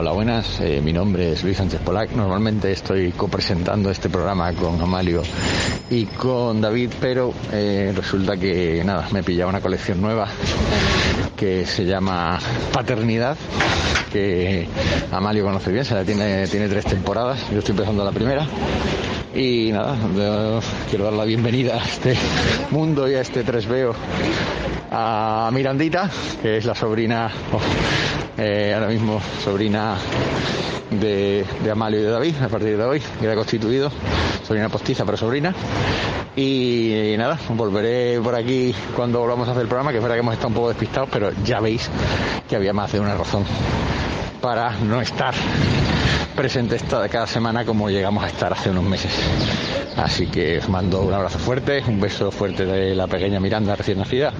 Hola, buenas. Eh, mi nombre es Luis Sánchez Polac. Normalmente estoy copresentando este programa con Amalio y con David, pero eh, resulta que nada, me he pillado una colección nueva que se llama Paternidad, que Amalio conoce bien, se la tiene, tiene tres temporadas. Yo estoy empezando la primera. Y nada, quiero dar la bienvenida a este mundo y a este 3veo a Mirandita, que es la sobrina, oh, eh, ahora mismo sobrina de, Amalio y de David, a partir de hoy, queda constituido, sobrina postiza, pero sobrina. Y, nada, volveré por aquí cuando volvamos a hacer el programa, que es verdad que hemos estado un poco despistados, pero ya veis que había más de una razón para no estar presente esta cada semana como llegamos a estar hace unos meses. Así que os mando un abrazo fuerte, un beso fuerte de la pequeña Miranda recién nacida.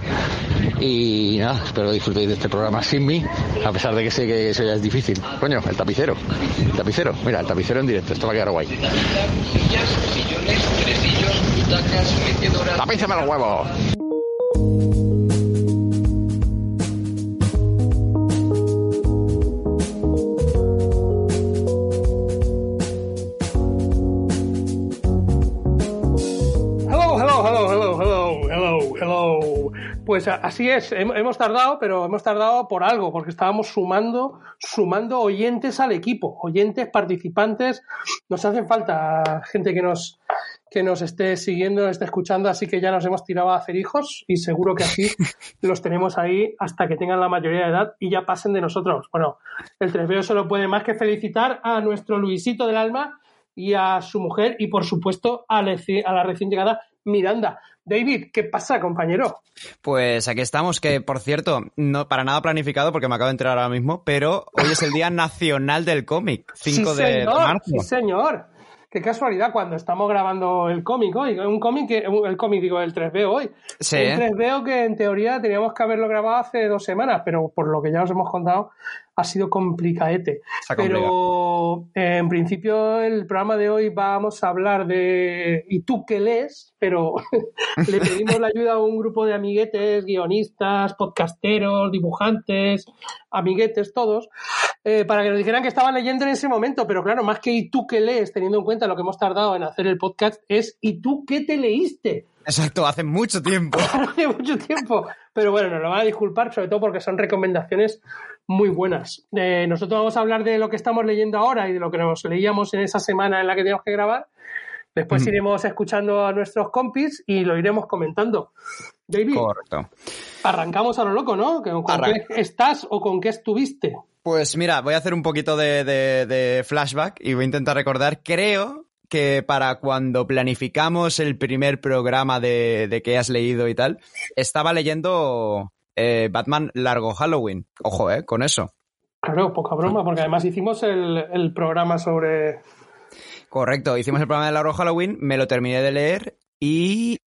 Y nada, espero disfrutéis de este programa sin mí, a pesar de que sé que eso ya es difícil. Coño, el tapicero. El tapicero, mira, el tapicero en directo, esto va a quedar guay. ¡Tapíceme los huevos! Pues así es, hemos tardado, pero hemos tardado por algo, porque estábamos sumando, sumando oyentes al equipo, oyentes, participantes. Nos hacen falta gente que nos, que nos esté siguiendo, nos esté escuchando, así que ya nos hemos tirado a hacer hijos y seguro que así los tenemos ahí hasta que tengan la mayoría de edad y ya pasen de nosotros. Bueno, el 3 solo puede más que felicitar a nuestro Luisito del alma y a su mujer y por supuesto a la recién llegada Miranda. David, ¿qué pasa, compañero? Pues aquí estamos, que por cierto, no para nada planificado porque me acabo de enterar ahora mismo, pero hoy es el Día Nacional del Cómic, 5 sí, de, marzo. Sí, señor. Qué casualidad cuando estamos grabando el cómic hoy, un cómic que, el cómic digo, el 3B hoy. Sí. Un 3B que en teoría teníamos que haberlo grabado hace dos semanas, pero por lo que ya os hemos contado, ha sido complicadete. Pero eh, en principio el programa de hoy vamos a hablar de ¿y tú qué lees? Pero le pedimos la ayuda a un grupo de amiguetes, guionistas, podcasteros, dibujantes, amiguetes todos, eh, para que nos dijeran que estaban leyendo en ese momento. Pero claro, más que ¿y tú qué lees? Teniendo en cuenta lo que hemos tardado en hacer el podcast, es ¿y tú qué te leíste? Exacto, hace mucho tiempo. hace mucho tiempo. Pero bueno, nos lo van a disculpar, sobre todo porque son recomendaciones muy buenas. Eh, nosotros vamos a hablar de lo que estamos leyendo ahora y de lo que nos leíamos en esa semana en la que teníamos que grabar. Después mm. iremos escuchando a nuestros compis y lo iremos comentando. David, Correcto. arrancamos a lo loco, ¿no? ¿Con Arran qué estás o con qué estuviste? Pues mira, voy a hacer un poquito de, de, de flashback y voy a intentar recordar. Creo que para cuando planificamos el primer programa de, de que has leído y tal, estaba leyendo eh, Batman Largo Halloween. Ojo, ¿eh? Con eso. Claro, poca broma, porque además hicimos el, el, programa sobre... Correcto, hicimos el programa de Largo Halloween, me lo terminé de leer y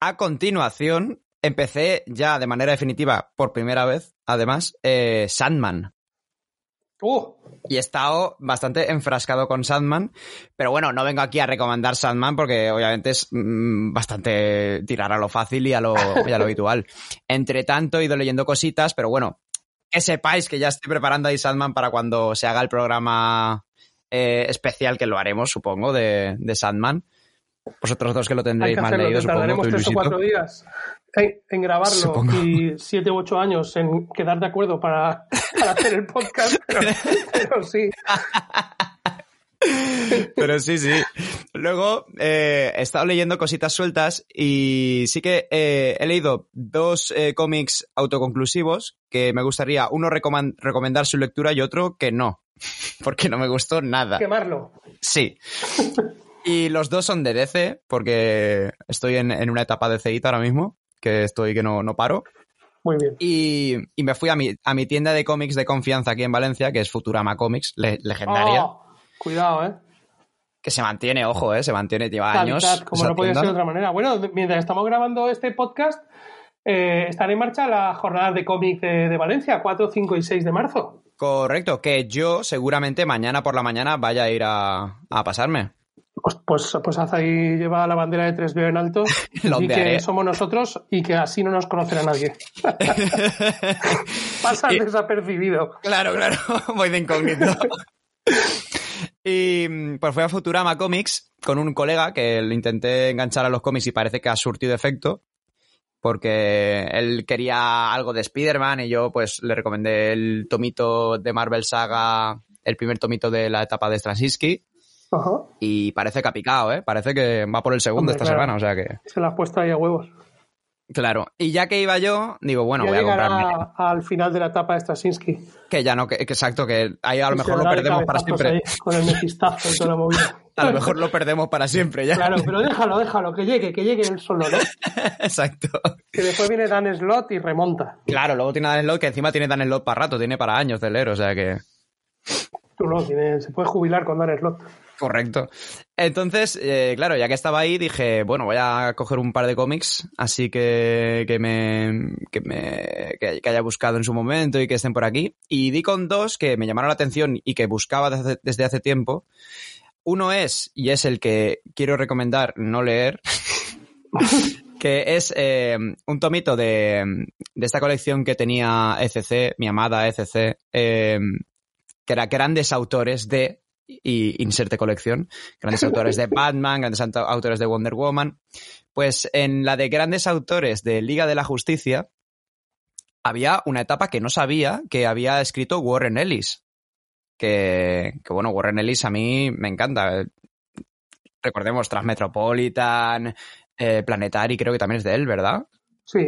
a continuación empecé ya de manera definitiva, por primera vez, además, eh, Sandman. Uh. Y he estado bastante enfrascado con Sandman, pero bueno, no vengo aquí a recomendar Sandman porque obviamente es mmm, bastante tirar a lo fácil y a lo, y a lo habitual. Entre tanto he ido leyendo cositas, pero bueno, que sepáis que ya estoy preparando ahí Sandman para cuando se haga el programa eh, especial, que lo haremos, supongo, de, de Sandman. Vosotros dos que lo tendréis que más hacerlo, leído, supongo. Tardaremos tres o cuatro días en, en grabarlo Supongo. y siete u ocho años en quedar de acuerdo para, para hacer el podcast, pero, pero sí. Pero sí, sí. Luego eh, he estado leyendo cositas sueltas y sí que eh, he leído dos eh, cómics autoconclusivos que me gustaría uno recomendar su lectura y otro que no, porque no me gustó nada. Quemarlo. Sí. Y los dos son de DC, porque estoy en, en una etapa de ceíta ahora mismo, que estoy que no, no paro. Muy bien. Y, y me fui a mi, a mi tienda de cómics de confianza aquí en Valencia, que es Futurama Comics, le- legendaria. Oh, cuidado, ¿eh? Que se mantiene, ojo, eh, se mantiene, lleva Tal, años. tal, como no podía tienda. ser de otra manera. Bueno, mientras estamos grabando este podcast, eh, están en marcha las jornadas de cómic de, de Valencia, 4, 5 y 6 de marzo. Correcto, que yo seguramente mañana por la mañana vaya a ir a, a pasarme. Pues, pues, pues haz ahí, lleva la bandera de 3B en alto y que somos nosotros y que así no nos conocerá nadie. Pasa desapercibido. Claro, claro, voy de incógnito. y pues fui a Futurama Comics con un colega que le intenté enganchar a los cómics y parece que ha surtido efecto porque él quería algo de Spider-Man y yo pues le recomendé el tomito de Marvel Saga, el primer tomito de la etapa de Straczynski y parece que ha picado, ¿eh? Parece que va por el segundo esta semana, o sea que... Se la ha puesto ahí a huevos. Claro, y ya que iba yo, digo, bueno, voy a comprarme. al final de la etapa de Straczynski. Que ya no, que, exacto, que ahí a lo mejor lo perdemos para siempre. con el metistazo y toda la movida. A lo mejor lo perdemos para siempre ya. Claro, pero déjalo, déjalo, que llegue, que llegue él solo, ¿no? Exacto. Que después viene Dan Slot y remonta. Claro, luego tiene Dan Slot, que encima tiene Dan Slot para rato, tiene para años de leer, o sea que. Tú no, se puede jubilar con Dan Slot. Correcto. Entonces, eh, claro, ya que estaba ahí, dije, bueno, voy a coger un par de cómics, así que, que me, que me que, haya buscado en su momento y que estén por aquí. Y di con dos que me llamaron la atención y que buscaba desde, hace tiempo. Uno es, y es el que quiero recomendar no leer, que es eh, un tomito de, de, esta colección que tenía ECC, mi amada ECC, eh, que era grandes autores de y inserte colección, grandes autores de Batman, grandes autores de Wonder Woman. Pues en la de grandes autores de Liga de la Justicia había una etapa que no sabía que había escrito Warren Ellis. Que, que bueno, Warren Ellis a mí me encanta. Recordemos Transmetropolitan, eh, Planetary, creo que también es de él, ¿verdad? Sí.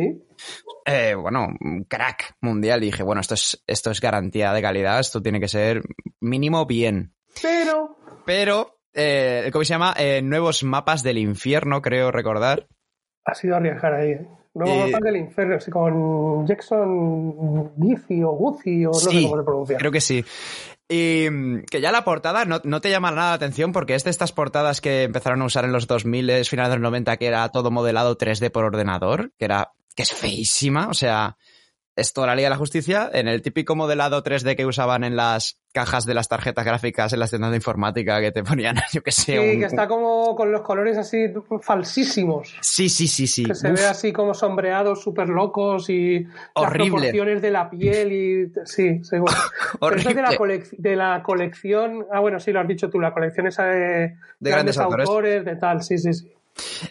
Eh, bueno, crack mundial. Y dije, bueno, esto es, esto es garantía de calidad, esto tiene que ser mínimo bien. Pero. Pero, eh, ¿cómo se llama? Eh, nuevos mapas del infierno, creo recordar. Ha sido arriesgar ahí. ¿eh? Nuevos mapas del infierno, con Jackson Giffy o Guzzi o no sé cómo se pronuncia. Creo que sí. Y mm, que ya la portada no, no, te llama nada la atención porque es de estas portadas que empezaron a usar en los 2000, finales de los 90, que era todo modelado 3D por ordenador, que era que es feísima, o sea, esto la Liga de la Justicia en el típico modelado 3D que usaban en las cajas de las tarjetas gráficas en las tiendas de informática que te ponían, yo qué sé. Sí, que está como con los colores así falsísimos. Sí, sí, sí, sí. Que se ve así como sombreados súper locos y Horrible. las proporciones de la piel y... Sí, seguro. Horrible. de la, de la colección... Ah, bueno, sí, lo has dicho tú, la colección esa de, grandes, autores. de tal, sí, sí, sí.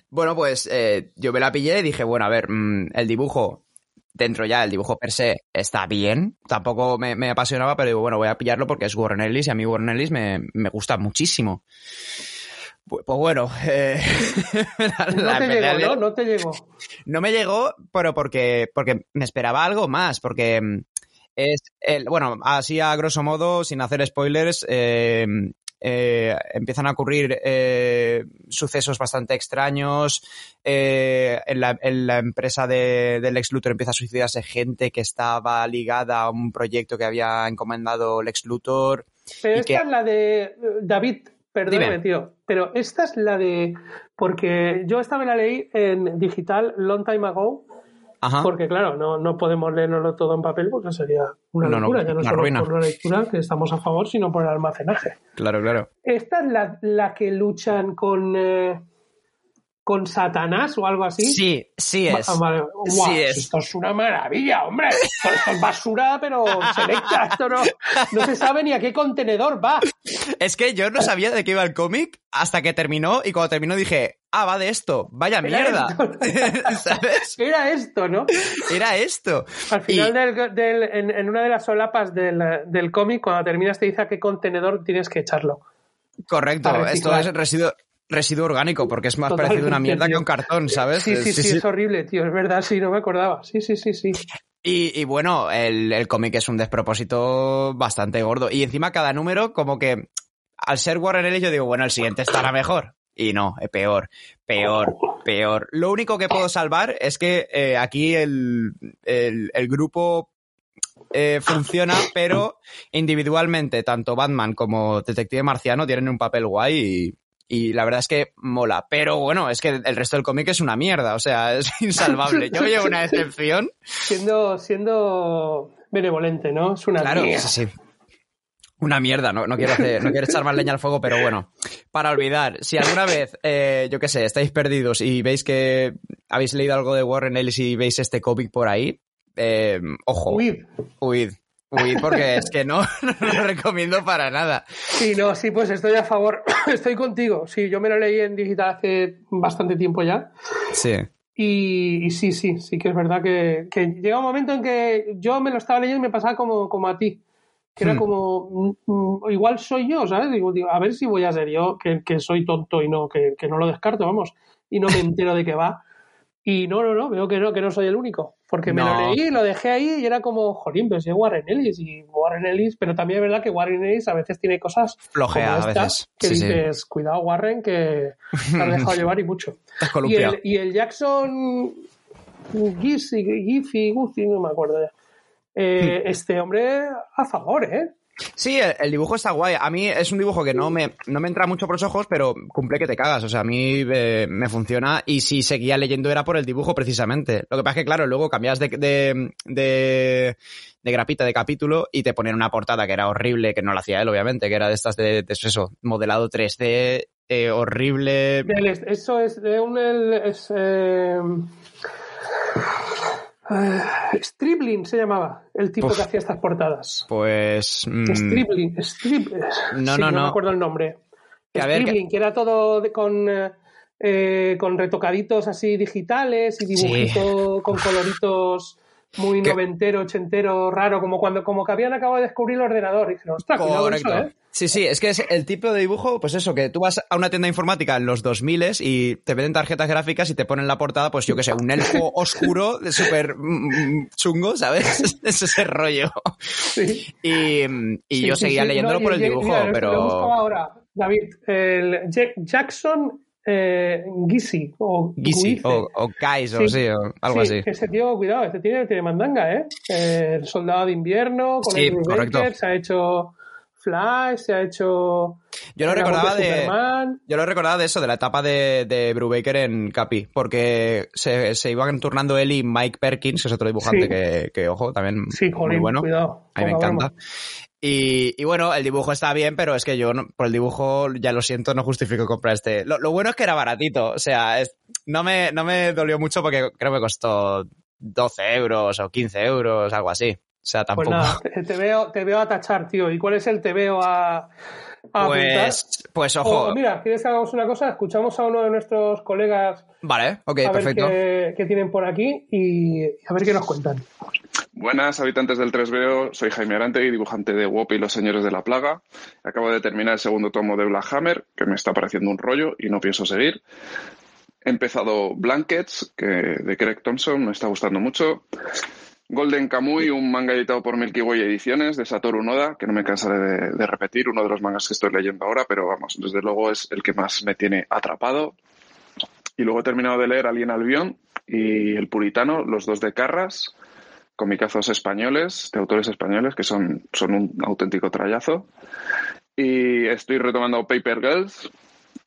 Bueno, pues eh, yo me la pillé y dije, bueno, a ver, mm, el dibujo dentro ya el dibujo per se está bien. Tampoco me, apasionaba, pero digo, bueno, voy a pillarlo porque es Warren Ellis y a mí Warren Ellis me, gusta muchísimo. Pues, bueno, eh, no te llegó, ¿no? No te llegó. No me llegó, pero porque, porque me esperaba algo más, porque mm, es el, bueno, así a grosso modo, sin hacer spoilers, eh, eh, empiezan a ocurrir eh, sucesos bastante extraños. Eh, en, la, empresa de, del Lex Luthor empieza a suicidarse gente que estaba ligada a un proyecto que había encomendado Lex Luthor. Pero esta es la de David, perdóname, tío, pero esta es la de. Porque yo esta me la leí en digital long time ago porque claro, no, no podemos leerlo todo en papel porque sería una locura, ya no solo por la lectura que estamos a favor, sino por el almacenaje. Claro, claro. Esta es la, la que luchan con, eh, con Satanás o algo así. Sí, sí es. sí es. Esto es una maravilla, hombre. Esto, es basura, pero selecta. Esto no, no se sabe ni a qué contenedor va. Es que yo no sabía de qué iba el cómic hasta que terminó y cuando terminó dije, ah, va de esto, vaya mierda. ¿Sabes? Era esto, ¿no? Era esto. Al final, del, en, una de las solapas del, del cómic, cuando terminas te dice a qué contenedor tienes que echarlo. Correcto, esto es residuo, residuo orgánico, porque es más parecido a una mierda que un cartón, ¿sabes? Sí sí, sí, es horrible, tío, es verdad, sí, no me acordaba. Sí, sí, sí, sí. Y, bueno, el, el cómic es un despropósito bastante gordo. Y encima cada número, como que al ser Warren Ellis, yo digo, bueno, el siguiente estará mejor. Y no, es peor, peor, peor. Lo único que puedo salvar es que eh, aquí el, el, el grupo eh, funciona, pero individualmente, tanto Batman como Detective Marciano tienen un papel guay y, y la verdad es que mola. Pero bueno, es que el resto del cómic es una mierda, o sea, es insalvable. Yo llevo una excepción. Siendo, siendo benevolente, ¿no? Es una claro, sí, sí. Una mierda, no, no, quiero hacer, no quiero echar más leña al fuego, pero bueno. para olvidar. Si alguna vez, eh, yo qué sé, estáis perdidos y veis que habéis leído algo de Warren Ellis y veis este cómic por ahí, eh, ojo. Huid. Huid. Huid porque es que no, no lo recomiendo para nada. Sí, no, sí, pues estoy a favor. Estoy contigo. Sí, yo me lo leí en digital hace bastante tiempo ya. Sí. Y, y sí, sí, sí que es verdad que, que llega un momento en que yo me lo estaba leyendo y me pasaba como, como a ti. Que era Hmm. como, mm, mm, igual soy yo, ¿sabes? Digo, digo, a ver si voy a ser yo, que, que soy tonto y no, que, que no lo descarto, vamos, y no me entero de qué va. Y no, no, no, veo que no, que no soy el único. Porque me No. lo leí, lo dejé ahí y era como, jolín, pero si Warren Ellis y Warren Ellis, pero también es verdad que Warren Ellis a veces tiene cosas Flojea como a esta, veces. que Sí, sí. dices, cuidado Warren, que te has dejado llevar y mucho. Y el, y el Jackson Giffy, Giffy, Guffy, no me acuerdo ya. Eh, Este hombre a favor, ¿eh? Sí, el, el dibujo está guay. A mí es un dibujo que no me, no me entra mucho por los ojos, pero cumple que te cagas. O sea, a mí eh, me funciona y si seguía leyendo era por el dibujo precisamente. Lo que pasa es que, claro, luego cambias de, de, de, de grapita de capítulo y te ponen una portada que era horrible, que no la hacía él, obviamente, que era de estas de, de eso, modelado 3D, eh, horrible. Eso es de un. es, eh, eh, Stribling se llamaba, el tipo Uf. que hacía estas portadas. Pues. mm, Stribling, Strib- No, sí, no, me no. acuerdo el nombre. A ver, Stribling, que... era todo de- con, eh, eh, con retocaditos así digitales y Sí. dibujito con coloritos muy Que- noventero, ochentero, raro, como cuando como que habían acabado de descubrir el ordenador. Y dijeron, ostras, con eso, Correcto. ¿eh? Sí, sí, es que es el tipo de dibujo, pues eso, que tú vas a una tienda informática en los 2000 y te venden tarjetas gráficas y te ponen la portada, pues yo qué sé, un elfo oscuro súper mm, chungo, ¿sabes? Es ese rollo. Sí. Y, mm, y Sí, yo sí, seguía leyéndolo No, por el dibujo, mira, pero... ahora, David, el Ja- Jackson eh, o Guice. o, o Kais, o Sí. sí, o algo Sí, así. Ese tío, cuidado, este tiene, tiene mandanga, ¿eh? Eh, El soldado de invierno, con Sí, el. Baker, se ha hecho Flash, se ha hecho. Yo lo amor recordaba de... Superman. Yo lo recordaba de eso, de la etapa de, de Brubaker en Capi, porque se, se iban turnando él y Mike Perkins, que es otro dibujante Sí. que, que, ojo, también Sí, muy jolín, bueno. cuidado. A mí me encanta. Y, y bueno, el dibujo está bien, pero es que yo no- por el dibujo, ya lo siento, no justifico comprar este. Lo, lo bueno es que era baratito, o sea, es- no, me, no me dolió mucho porque creo que me costó 12 euros o 15 euros, algo así. O sea, Pues tampoco. nada, te, te veo, te veo a tachar, tío. ¿Y cuál es el te veo a, a apuntar? pues, pues ojo. o mira, ¿quieres que hagamos una cosa? Escuchamos a uno de nuestros colegas Vale, ok, a perfecto. ver qué, qué tienen por aquí y a ver qué nos cuentan. Buenas, habitantes del 3BO. Soy Jaime Arante, dibujante de WOP y los Señores de la Plaga. Acabo de terminar el segundo tomo de Black Hammer, que me está pareciendo un rollo y no pienso seguir. He empezado Blankets, que de Craig Thompson, me está gustando mucho. Golden Kamuy, un manga editado por Milky Way Ediciones de Satoru Noda, que no me cansaré de, de repetir, uno de los mangas que estoy leyendo ahora, pero vamos, desde luego es el que más me tiene atrapado. Y luego he terminado de leer Alien Albion y El Puritano, los dos de Carras, comicazos españoles, de autores españoles, que son, son un auténtico trayazo. Y estoy retomando Paper Girls,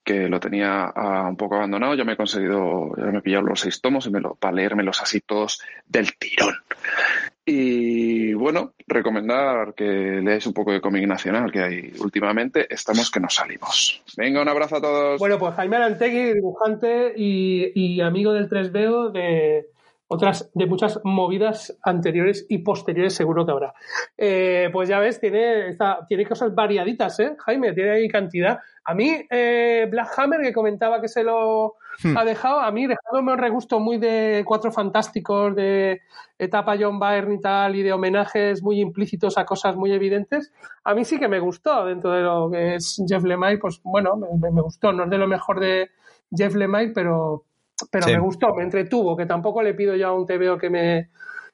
que lo tenía ah, un poco abandonado. Ya me he conseguido, ya me he pillado los seis tomos y me lo, para leérmelos así todos del tirón. Y bueno, recomendar que leáis un poco de cómic nacional que hay últimamente. Estamos que nos salimos. Venga, un abrazo a todos. Bueno, pues Jaime Arantegui, dibujante y, y amigo del 3BO de otras, de muchas movidas anteriores y posteriores, seguro que habrá. Eh, pues ya ves, tiene, está, tiene cosas variaditas, ¿eh? Jaime, tiene ahí cantidad. A mí, eh, Black Hammer, que comentaba que se lo Hmm. ha dejado, a mí dejándome un regusto muy de Cuatro Fantásticos, de etapa John Byrne y tal, y de homenajes muy implícitos a cosas muy evidentes, a mí sí que me gustó dentro de lo que es Jeff Lemire, pues bueno, me, me gustó. No es de lo mejor de Jeff Lemire, pero, pero Sí. me gustó, me entretuvo, que tampoco le pido ya a un TVO que me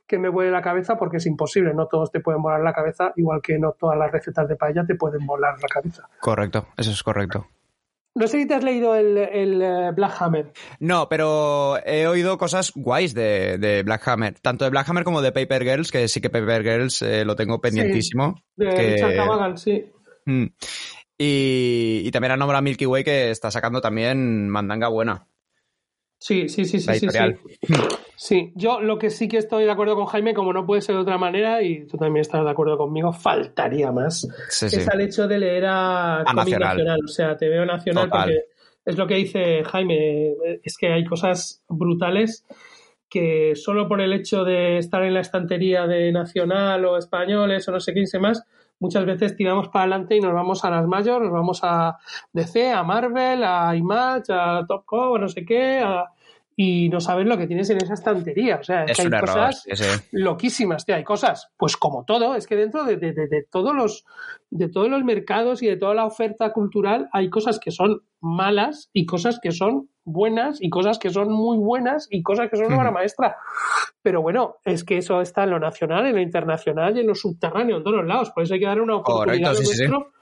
que me vuele la cabeza porque es imposible, no todos te pueden volar la cabeza, igual que no todas las recetas de paella te pueden volar la cabeza. Correcto, eso es correcto. No sé si te has leído el, el eh, Black Hammer. No, pero he oído cosas guays de, de Black Hammer, tanto de Black Hammer como de Paper Girls, que sí que Paper Girls eh, lo tengo pendientísimo. De que- Richard sí. Mm. Y, y también ha nombrado a Milky Way que está sacando también mandanga buena. Sí, sí, sí, sí, sí, sí. Sí, yo lo que sí que estoy de acuerdo con Jaime, como no puede ser de otra manera, y tú también estás de acuerdo conmigo, faltaría más. Sí, sí. Es al hecho de leer a, cómic Nacional. nacional. o sea, te veo nacional Total. porque es lo que dice Jaime, es que hay cosas brutales que solo por el hecho de estar en la estantería de nacional o españoles o no sé qué y más, muchas veces tiramos para adelante y nos vamos a las mayores, nos vamos a DC, a Marvel, a Image, a Top Cow, a no sé qué, a- y no sabes lo que tienes en esa estantería. O sea, es, que hay error. cosas loquísimas, tío. Hay cosas, pues como todo, es que dentro de, de- de- de todos los de todos los mercados y de toda la oferta cultural hay cosas que son malas y cosas que son buenas y cosas que son muy buenas y cosas que son una obra maestra. Pero bueno, es que eso está en lo nacional, en lo internacional y en lo subterráneo, en todos los lados. Por eso hay que dar una oportunidad Correcto, sí, sí. nuestro,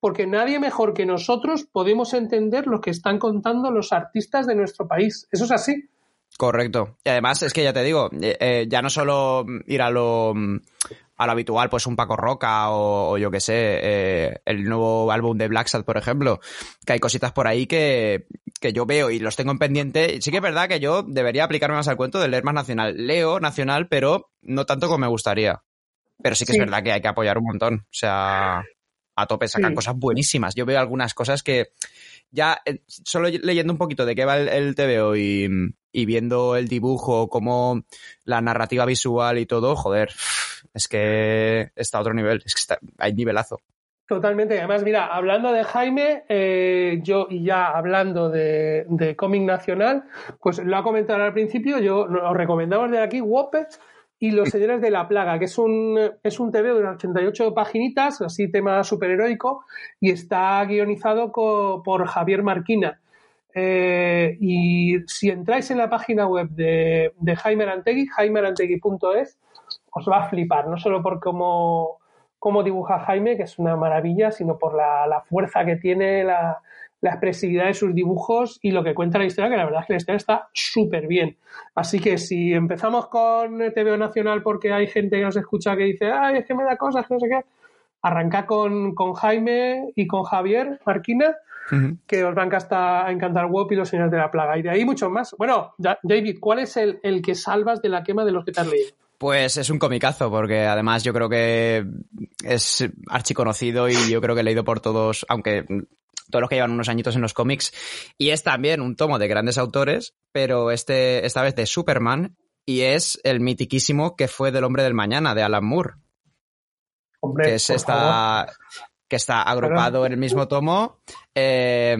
porque nadie mejor que nosotros podemos entender lo que están contando los artistas de nuestro país. Eso es así. Correcto. Y además es que ya te digo, eh, eh, ya no solo ir a lo, mm, a lo habitual, pues un Paco Roca o, o yo qué sé, eh, el nuevo álbum de Black Sabbath, por ejemplo, que hay cositas por ahí que, que yo veo y los tengo en pendiente. Sí que es verdad que yo debería aplicarme más al cuento de leer más nacional. Leo nacional, pero no tanto como me gustaría. Pero sí que Sí. es verdad que hay que apoyar un montón. O sea, a tope sacan Sí. cosas buenísimas. Yo veo algunas cosas que ya eh, solo leyendo un poquito de qué va el, el TVO y, y viendo el dibujo, como la narrativa visual y todo, joder, es que está a otro nivel, es que está, hay nivelazo. Totalmente. Además, mira, hablando de Jaime, eh, yo y ya hablando de, de cómic nacional, pues lo ha comentado al principio, yo os recomendamos de aquí Wopet y Los Señores de la Plaga, que es un, es un TV de unas 88 paginitas, así tema superheroico, y está guionizado co- por Javier Marquina. Eh, y si entráis en la página web de, de Jaime Arantegui, jaimearantegui.es, os va a flipar, no solo por cómo, cómo dibuja Jaime, que es una maravilla, sino por la, la fuerza que tiene, la, la expresividad de sus dibujos y lo que cuenta la historia, que la verdad es que la historia está súper bien. Así que si empezamos con TVO Nacional porque hay gente que nos escucha que dice, ay, es que me da cosas, que no sé qué, arranca con, con Jaime y con Javier Marquina, que os van a encantar, a encantar WOP y los señores de la plaga. Y de ahí muchos más. Bueno, Da- David, ¿cuál es el, el que salvas de la quema de los que te has leído? Pues es un comicazo, porque además yo creo que es archiconocido y yo creo que he leído por todos, aunque todos los que llevan unos añitos en los cómics. Y es también un tomo de grandes autores, pero este, esta vez de Superman, y es el mitiquísimo que fue del Hombre del Mañana, de Alan Moore. Hombre, que es esta que está agrupado en el mismo tomo eh,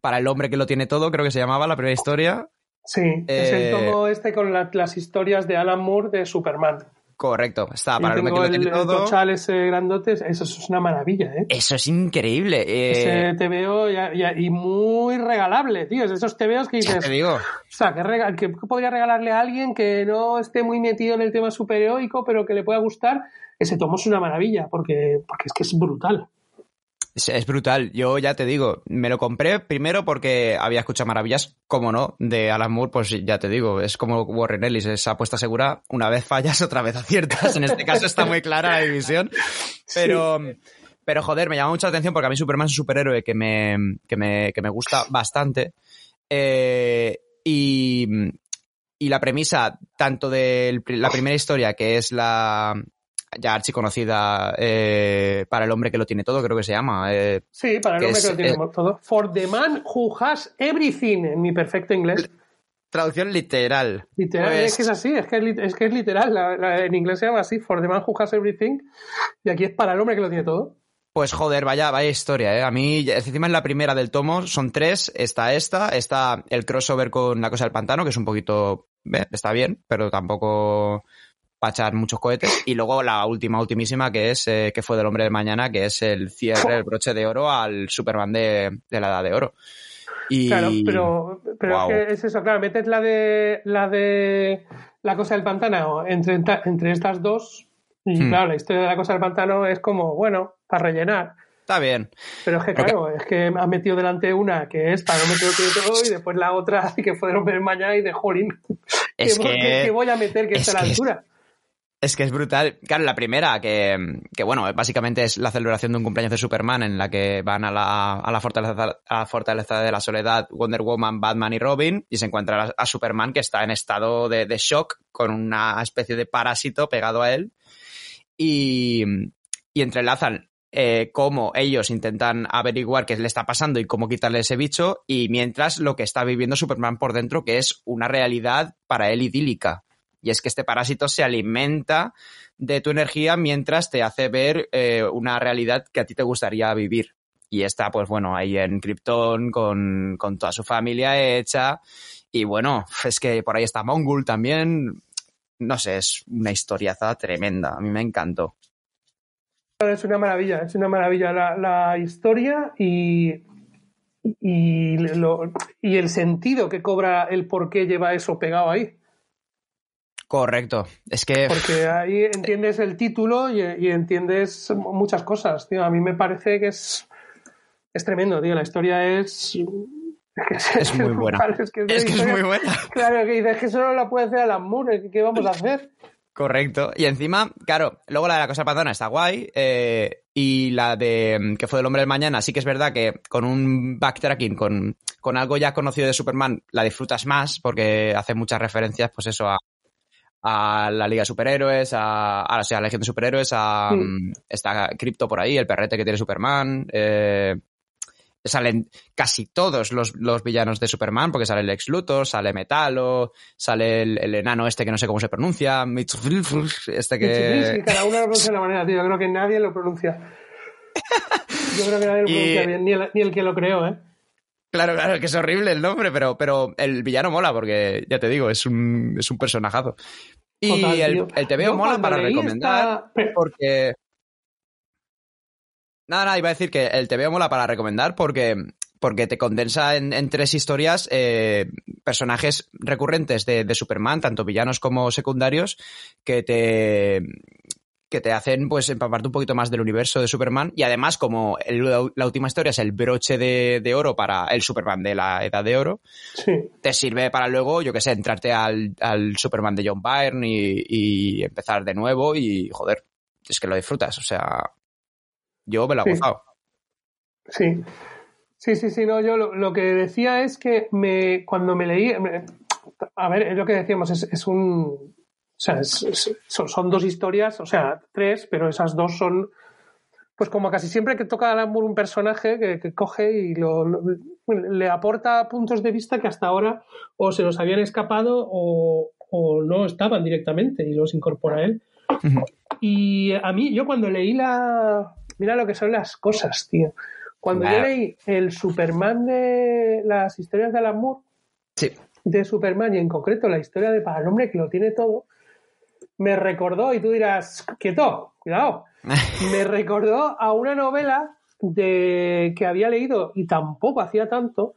para el hombre que lo tiene todo creo que se llamaba la primera historia Sí, es el tomo este con la- las historias de Alan Moore de Superman. correcto está para el hombre tengo que lo el, todo tochal ese grandote, eso es una maravilla, ¿eh? eso es increíble eh, Ese TVO ya- ya- y muy regalable, tío. Esos TVOs que ya dices, te digo o sea, ¿qué, rega- qué podría regalarle a alguien que no esté muy metido en el tema superheroico, pero que le pueda gustar? Ese tomo es una maravilla, porque, porque es que es brutal. Es, es brutal. Yo ya te digo me lo compré primero porque había escuchado maravillas. Como no de Alan Moore pues ya te digo es como Warren Ellis es apuesta segura. Una vez fallas otra vez aciertas. En este caso está muy clara la división Pero, pero joder, me llama mucho la atención porque a mí Superman es un superhéroe que me, que me, que me gusta bastante. Eh, y, y la premisa, tanto de la primera historia, que es la ya archiconocida eh, para el hombre que lo tiene todo, creo que se llama. eh, Sí, para el hombre es- que lo tiene todo. For the man who has everything, en mi perfecto inglés. traducción literal. Literal, Pues- es que es así, es que es, lit- es que es literal. La- la- en inglés se llama así, For the man who has everything. Y aquí es para el hombre que lo tiene todo. Pues joder, vaya, vaya historia, ¿eh? A mí, encima es la primera del tomo, son tres, está esta, está el crossover con La Cosa del Pantano, que es un poquito, eh, está bien, pero tampoco para echar muchos cohetes, y luego la última, ultimísima, que es, eh, que fue del Hombre de Mañana, que es el cierre, el broche de oro al Superman de, de la Edad de Oro. Y... Claro, pero, pero es que es eso, claro, metes la de la de la cosa del pantano entre, entre estas dos. Y Hmm. claro, la historia de la cosa del pantano es como, bueno, para rellenar. Está bien. Pero es que, claro, es que has metido delante una que es para no meter todo y después la otra que fue de romper mañana y de jolín. Es ¿Qué, que- voy a meter que es está a la altura? Es que es brutal. Claro, la primera, que, que, bueno, básicamente es la celebración de un cumpleaños de Superman en la que van a la, a la, fortaleza, a la fortaleza de la soledad Wonder Woman, Batman y Robin y se encuentra a, Superman que está en estado de, de, shock con una especie de parásito pegado a él y, y entrelazan eh, cómo ellos intentan averiguar qué le está pasando y cómo quitarle ese bicho y mientras lo que está viviendo Superman por dentro que es una realidad para él idílica. Y es que este parásito se alimenta de tu energía mientras te hace ver eh, una realidad que a ti te gustaría vivir. Y está, pues bueno, ahí en Krypton con, con toda su familia hecha. Y bueno, es que por ahí está Mongul también. No sé, es una historiaza tremenda. A mí me encantó. Es una maravilla, es una maravilla la, la historia y, y, lo, y el sentido que cobra el por qué lleva eso pegado ahí. Correcto. Es que. Porque ahí entiendes el título y, y, entiendes muchas cosas, tío. A mí me parece que es. Es tremendo, tío. La historia es. Es, es muy buena. Es que es, es, que es muy buena. Claro, que dices que solo la puede hacer Alan Moore. ¿Qué vamos a hacer? Correcto. Y encima, claro, luego la de la cosa panzona está guay. Eh, y la de que fue del hombre del mañana, sí que es verdad que con un backtracking, con, con algo ya conocido de Superman, la disfrutas más, porque hace muchas referencias, pues eso, a, a la Liga de Superhéroes, a, a, o sea, a la Legión de Superhéroes, a, sí. está Crypto por ahí, el perrete que tiene Superman, eh, salen casi todos los, los, villanos de Superman, porque sale el ex Luthor, sale Metalo, sale el, el, enano este que no sé cómo se pronuncia, este que... Cada uno lo pronuncia de la manera, tío, yo creo que nadie lo pronuncia. Yo creo que nadie lo pronuncia y... bien, ni el, ni el que lo creó, ¿eh? Claro, claro, que es horrible el nombre, pero, pero el villano mola porque, ya te digo, es un, es un personajazo. Y Total, el, el TVO mola para recomendar esta... porque... Nada, nada, iba a decir que el TVO mola para recomendar porque, porque te condensa en, en tres historias eh, personajes recurrentes de, de, Superman, tanto villanos como secundarios, que te, que te hacen pues empaparte un poquito más del universo de Superman y además como el, la última historia es el broche de, de, oro para el Superman de la Edad de Oro, sí. te sirve para luego, yo que sé, entrarte al, al Superman de John Byrne y, y, empezar de nuevo y joder, es que lo disfrutas, o sea, yo me lo he sí. gozado. Sí. Sí, sí, sí, no, yo lo, lo, que decía es que me, cuando me leí, a ver, es lo que decíamos, es, es un, sea, es, es, son, son, dos historias, o sea, tres, pero esas dos son, pues como casi siempre que toca Alan Moore un personaje que, que coge y lo, lo, le aporta puntos de vista que hasta ahora o se nos habían escapado o, o no estaban directamente y los incorpora él. Uh -huh. Y a mí, yo cuando leí la, mira lo que son las cosas, tío. Cuando wow. yo leí el Superman de las historias de Alan Moore, sí. de Superman y en concreto la historia de Para el hombre que lo tiene todo, me recordó, y tú dirás, quieto, cuidado, me recordó a una novela de que había leído y tampoco hacía tanto,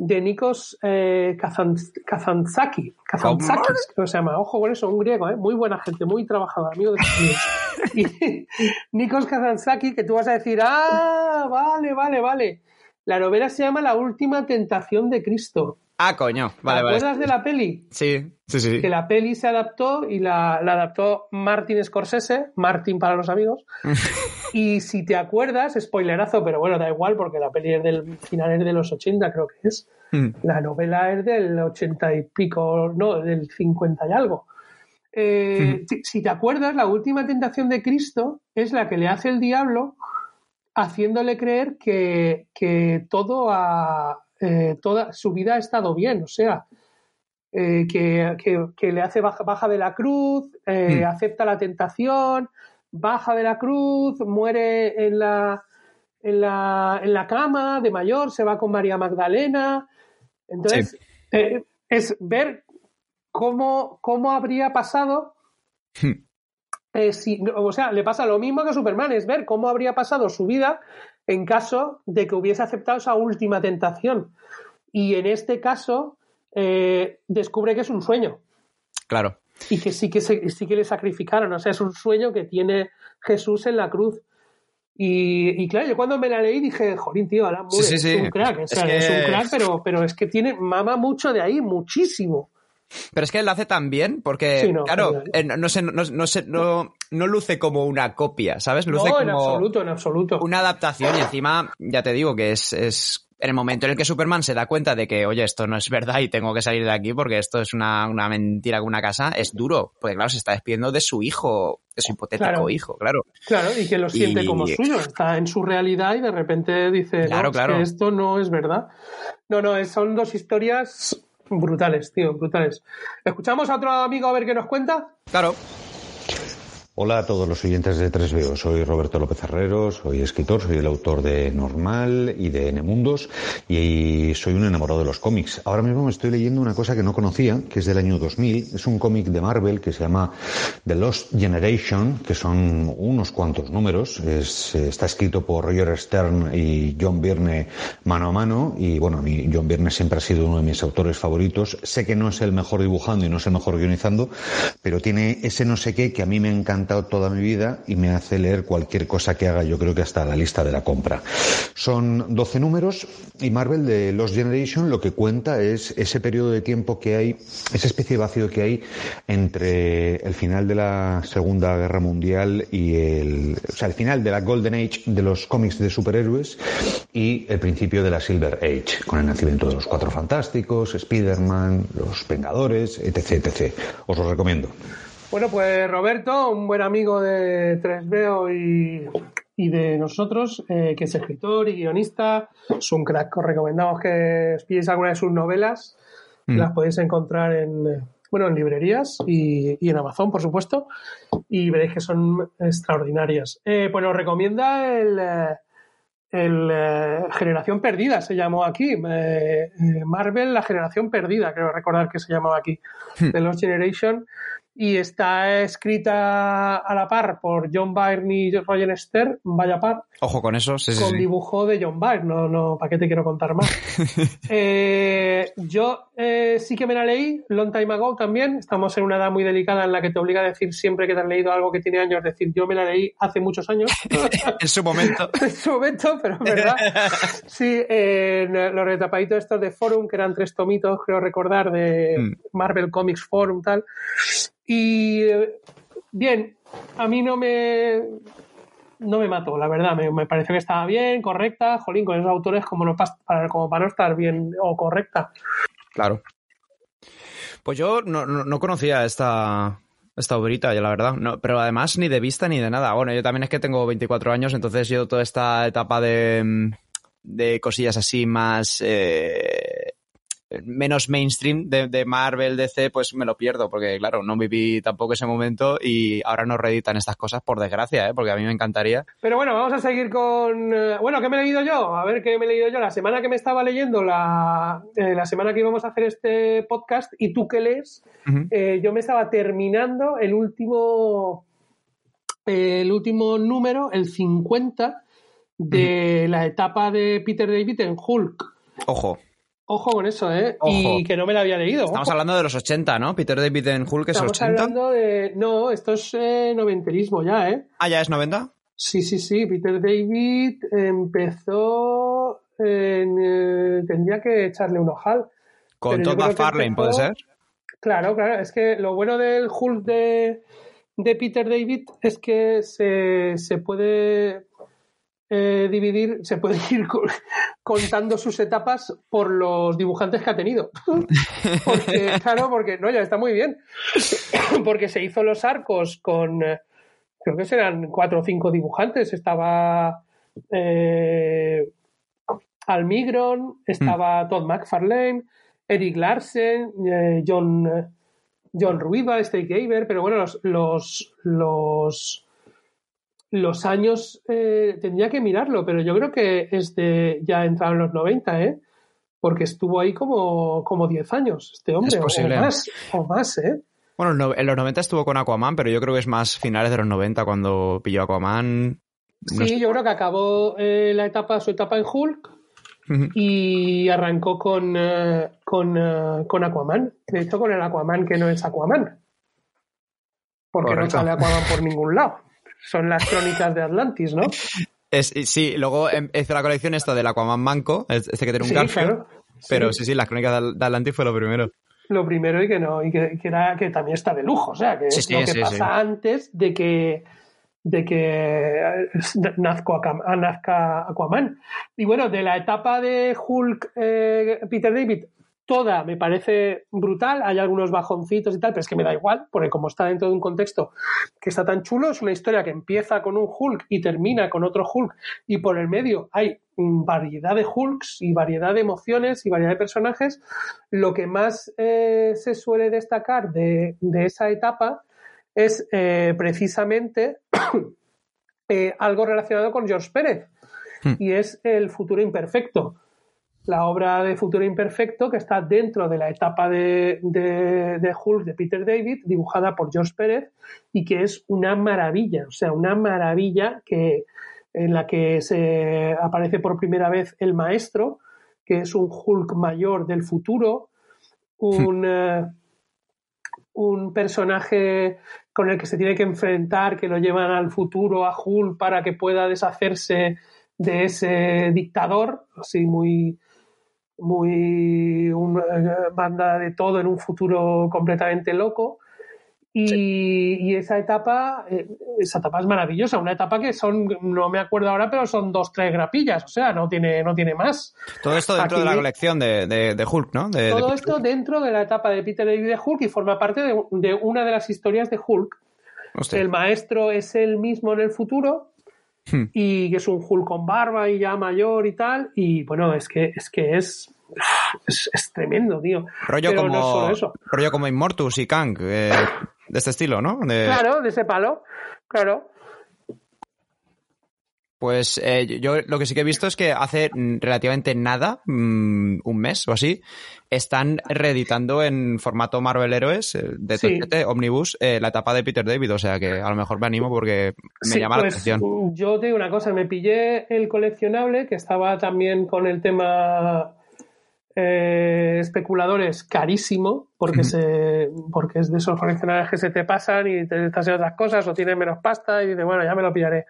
de Nikos eh, Kazantzakis, Kazantzakis, que se llama, ojo con eso, un griego, ¿eh? muy buena gente, muy trabajador, amigo de y Nikos Kazantzakis, que tú vas a decir, ah, vale, vale, vale. La novela se llama La última tentación de Cristo. Ah, coño, vale, ¿Te vale. acuerdas de la peli? Sí, sí, sí. Que la peli se adaptó y la, la adaptó Martin Scorsese, Martin para los amigos. y si te acuerdas, spoilerazo, pero bueno, da igual porque la peli es del final es de los 80, creo que es. Mm. La novela es del 80 y pico, no, del 50 y algo. Eh, mm. Si te acuerdas, la última tentación de Cristo es la que le hace el diablo haciéndole creer que, que todo ha, eh, toda su vida ha estado bien, o sea, eh, que, que, que, le hace baja, baja de la cruz, eh, mm. acepta la tentación, baja de la cruz, muere en la, en la, en la cama de mayor, se va con María Magdalena. Entonces, sí. es ver cómo, cómo habría pasado. Eh, si, o sea, le pasa lo mismo que a Superman, es ver cómo habría pasado su vida en caso de que hubiese aceptado esa última tentación. Y en este caso, eh, descubre que es un sueño. Claro. Y que sí que, se, sí que le sacrificaron. O sea, es un sueño que tiene Jesús en la cruz. Y, y, claro, yo cuando me la leí dije, jorín, tío, Alan Moore sí, sí, es un crack. O sea, es, que... es, un crack, pero, pero es que tiene, mama mucho de ahí, muchísimo. Pero es que él lo hace tan bien porque, Sí, no, claro, eh, no, no, no, no se- no- no luce como una copia, ¿sabes? Luce No, en como absoluto, en absoluto. una adaptación y encima, ya te digo que es, es en el momento en el que Superman se da cuenta de que, oye, esto no es verdad y tengo que salir de aquí porque esto es una, una mentira con una casa, es duro. Porque claro, se está despidiendo de su hijo, de su hipotético Claro. hijo, claro. Claro, y que lo siente Y- como suyo, está en su realidad y de repente dice, Claro, no, es claro. que esto no es verdad. No, no, son dos historias brutales, tío, brutales. ¿Escuchamos a otro amigo a ver qué nos cuenta? Claro. Hola a todos los oyentes de 3BO. Soy Roberto López Herrero, soy escritor, soy el autor de Normal y de Enemundos y soy un enamorado de los cómics. Ahora mismo me estoy leyendo una cosa que no conocía, que es del año 2000. Es un cómic de Marvel que se llama The Lost Generation, que son unos cuantos números. Es- está escrito por Roger Stern y John Byrne mano a mano y bueno, John Byrne siempre ha sido uno de mis autores favoritos. Sé que no es el mejor dibujando y no es el mejor guionizando, pero tiene ese no sé qué que a mí me ha encantado toda mi vida y me hace leer cualquier cosa que haga, yo creo que hasta la lista de la compra. Son 12 números y Marvel de Lost Generation lo que cuenta es ese periodo de tiempo que hay, esa especie de vacío que hay entre el final de la Segunda Guerra Mundial y el, o sea, el final de la Golden Age de los cómics de superhéroes y el principio de la Silver Age, con el nacimiento de los Cuatro Fantásticos, Spider-Man, los Vengadores, etc, etc. Os lo recomiendo. Bueno, pues Roberto, un buen amigo de 3BO y, y de nosotros, eh, que es escritor y guionista, es un crack. Os recomendamos que os pilléis alguna de sus novelas. Mm. Las podéis encontrar en, bueno, en librerías y, y en Amazon, por supuesto, y veréis que son extraordinarias. Eh, pues nos recomienda el, eh, el eh, Generación Perdida, se llamó aquí. Eh, Marvel, la Generación Perdida, creo recordar que se llamaba aquí, de Lost Generation. Y está escrita a la par por John Byrne y Roger Stern, vaya par, Ojo con eso, sí, sí, con sí. dibujo de John Byrne, no, no, ¿para qué te quiero contar más? Eh, yo eh, sí que me la leí, long time ago también, estamos en una edad muy delicada en la que te obliga a decir siempre que te has leído algo que tiene años, decir yo me la leí hace muchos años, en su momento. en su momento, pero es verdad. Sí, en los retapaditos estos de Forum, que eran tres tomitos, creo recordar, de Mm. Marvel Comics Forum, tal. Y eh, bien, a mí no me no me mató, la verdad, me, me pareció que estaba bien, correcta, jolín, con esos autores como, no, para, como para no estar bien o correcta. Claro. Pues yo no, no, no conocía esta, esta obrita, yo la verdad. No, pero además ni de vista ni de nada. Bueno, yo también es que tengo 24 años, entonces yo toda esta etapa de, mm, de cosillas así más... eh, menos mainstream de, de Marvel, DC, pues me lo pierdo, porque claro, no viví tampoco ese momento y ahora no reeditan estas cosas, por desgracia, ¿eh? porque a mí me encantaría. Pero bueno, vamos a seguir con. eh, bueno, ¿qué me he leído yo? A ver qué me he leído yo. La semana que me estaba leyendo, la, eh, la semana que íbamos a hacer este podcast, y tú qué lees, eh, yo me estaba terminando el último. El último número, el 50, de la etapa de Peter David en Hulk. Ojo, Ojo con eso, ¿eh? Ojo. Y que no me la había leído. estamos ojo. hablando de los 80, ¿no? Peter David en Hulk es Estamos 80. hablando de. No, esto es eh, noventerismo ya, ¿eh? Ah, ya es 90. Sí, sí, sí. Peter David empezó. En, eh, tendría que echarle un ojal. Con Todd McFarlane, ¿puede ser? Claro, claro. Es que lo bueno del Hulk de, de Peter David es que se, se puede eh, dividir, se puede ir co- contando sus etapas por los dibujantes que ha tenido. porque, claro, porque no, ya está muy bien. porque se hizo los arcos con, eh, creo que serán cuatro o cinco dibujantes. Estaba eh, Almigron, estaba Todd McFarlane, Eric Larsen, eh, John, John Ruiva, Steve Gaber, pero bueno, los, los, los, los años eh, tendría que mirarlo, pero yo creo que es de ya entrado en los 90, ¿eh? Porque estuvo ahí como, como 10 años, este hombre, Es posible. o más, o más, ¿eh? Bueno, no- en los 90 estuvo con Aquaman, pero yo creo que es más finales de los 90 cuando pilló Aquaman. No Sí, yo creo que acabó eh, la etapa, su etapa en Hulk y arrancó con, eh, con, eh, con Aquaman. De hecho, con el Aquaman que no es Aquaman. Porque Correcto. no sale Aquaman por ningún lado. Son las crónicas de Atlantis, ¿no? Es- sí, luego em- hizo la colección esta del Aquaman Manco, este que tiene un Sí, Garfio. claro. Pero Sí. sí, sí, las crónicas de- de Atlantis fue lo primero. lo primero y que no, y que, era que también está de lujo, o sea, que es lo que pasa antes de que de que eh, nazca Aquaman. Y bueno, de la etapa de Hulk eh, Peter David, toda me parece brutal, hay algunos bajoncitos y tal, pero es que me da igual, porque como está dentro de un contexto que está tan chulo, es una historia que empieza con un Hulk y termina con otro Hulk, y por el medio hay variedad de Hulks y variedad de emociones y variedad de personajes. Lo que más eh, se suele destacar de, esa etapa es eh, precisamente eh, algo relacionado con George Pérez, hmm. y es el futuro imperfecto la obra de Futuro Imperfecto, que está dentro de la etapa de, de, Hulk de Peter David, dibujada por George Pérez, y que es una maravilla, o sea, una maravilla que, en la que se aparece por primera vez el maestro, que es un Hulk mayor del futuro, un, eh, un personaje con el que se tiene que enfrentar, que lo llevan al futuro, a Hulk, para que pueda deshacerse de ese dictador, así muy, muy una eh, banda de todo en un futuro completamente loco. Y, esa etapa, eh, esa etapa es maravillosa, una etapa que son, no me acuerdo ahora, pero son dos, tres grapillas, o sea, no tiene, no tiene más. Todo esto dentro de la colección de, de, Hulk, ¿no? todo esto dentro de la etapa de Peter David de Hulk y forma parte de, una de las historias de Hulk. El maestro es el mismo en el futuro, Hmm. y que es un Hulk con barba y ya mayor y tal. Y bueno, es que es, que es, es, tremendo, tío. Rollo como, Rollo como Immortus y Kang, eh, de este estilo, ¿no? Claro, de ese palo, claro. Pues eh, yo lo que sí que he visto es que hace relativamente nada, mm, un mes o así, están reeditando en formato Marvel Héroes eh, de Omnibus eh, la etapa de Peter David, o sea que a lo mejor me animo porque me llama la pues, atención. Yo te digo una cosa, me pillé el coleccionable que estaba también con el tema especuladores carísimo porque se porque es de esos coleccionables que se te pasan y te estás en otras cosas o tienes menos pasta y dices bueno ya me lo pillaré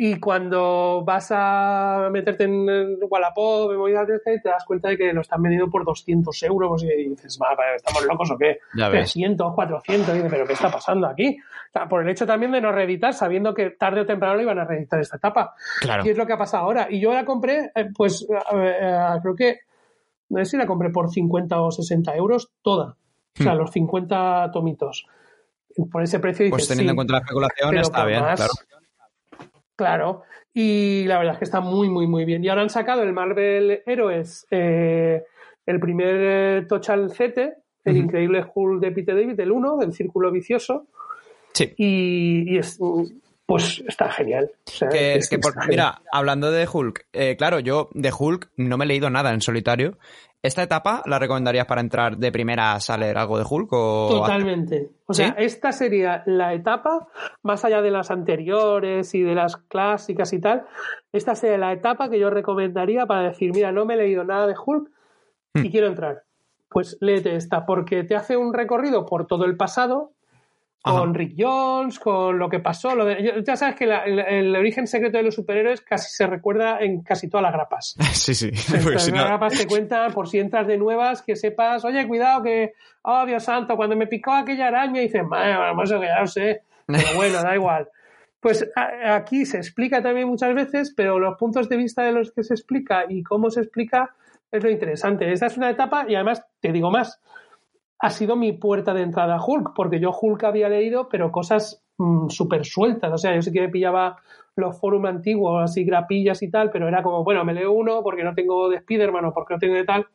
y cuando vas a meterte en Wallapop, te das cuenta de que lo están vendiendo por 200 euros y dices, ¿estamos locos o qué? 300, 400, y dices, ¿pero qué está pasando aquí? por el hecho también de no reeditar, sabiendo que tarde o temprano lo iban a reeditar esta etapa. Claro. Y es lo que ha pasado ahora. Y yo la compré, eh, pues creo que, no sé si la compré por 50 o 60 euros toda. O sea, hmm. los 50 tomitos. Por ese precio dices, Pues teniendo en cuenta la especulación está bien, claro Claro, y la verdad es que está muy, muy, muy bien. Y ahora han sacado el Marvel Heroes, eh, el primer eh, Tochal Z, el increíble Hulk de Peter David, el 1, el Círculo Vicioso. Sí. Y, es, pues está genial. es que mira, hablando de Hulk, eh, claro, yo de Hulk no me he leído nada en solitario. ¿Esta etapa la recomendarías para entrar de primera a leer algo de Hulk? O... Totalmente. O sea, esta sería la etapa, más allá de las anteriores y de las clásicas y tal, esta sería la etapa que yo recomendaría para decir, mira, no me he leído nada de Hulk y hmm. quiero entrar. Pues léete esta, porque te hace un recorrido por todo el pasado, con Rick Jones, con lo que pasó. Lo ya sabes que el, origen secreto de los superhéroes casi se recuerda en casi todas las grapas. sí, sí. las grapas te cuentan, por si entras de nuevas, que sepas, oye, cuidado que, oh Dios santo, cuando me picó aquella araña, dices, madre, bueno, eso que ya lo sé, pero bueno, da igual. Pues aquí se explica también muchas veces, pero los puntos de vista de los que se explica y cómo se explica es lo interesante. Esta es una etapa, y además te digo más, ha sido mi puerta de entrada a Hulk, porque yo Hulk había leído, pero cosas mm, súper sueltas. O sea, yo sí que me pillaba los foros antiguos, así grapillas y tal, pero era como, bueno, me leo uno porque no tengo de Spider-Man o porque no tengo de tal,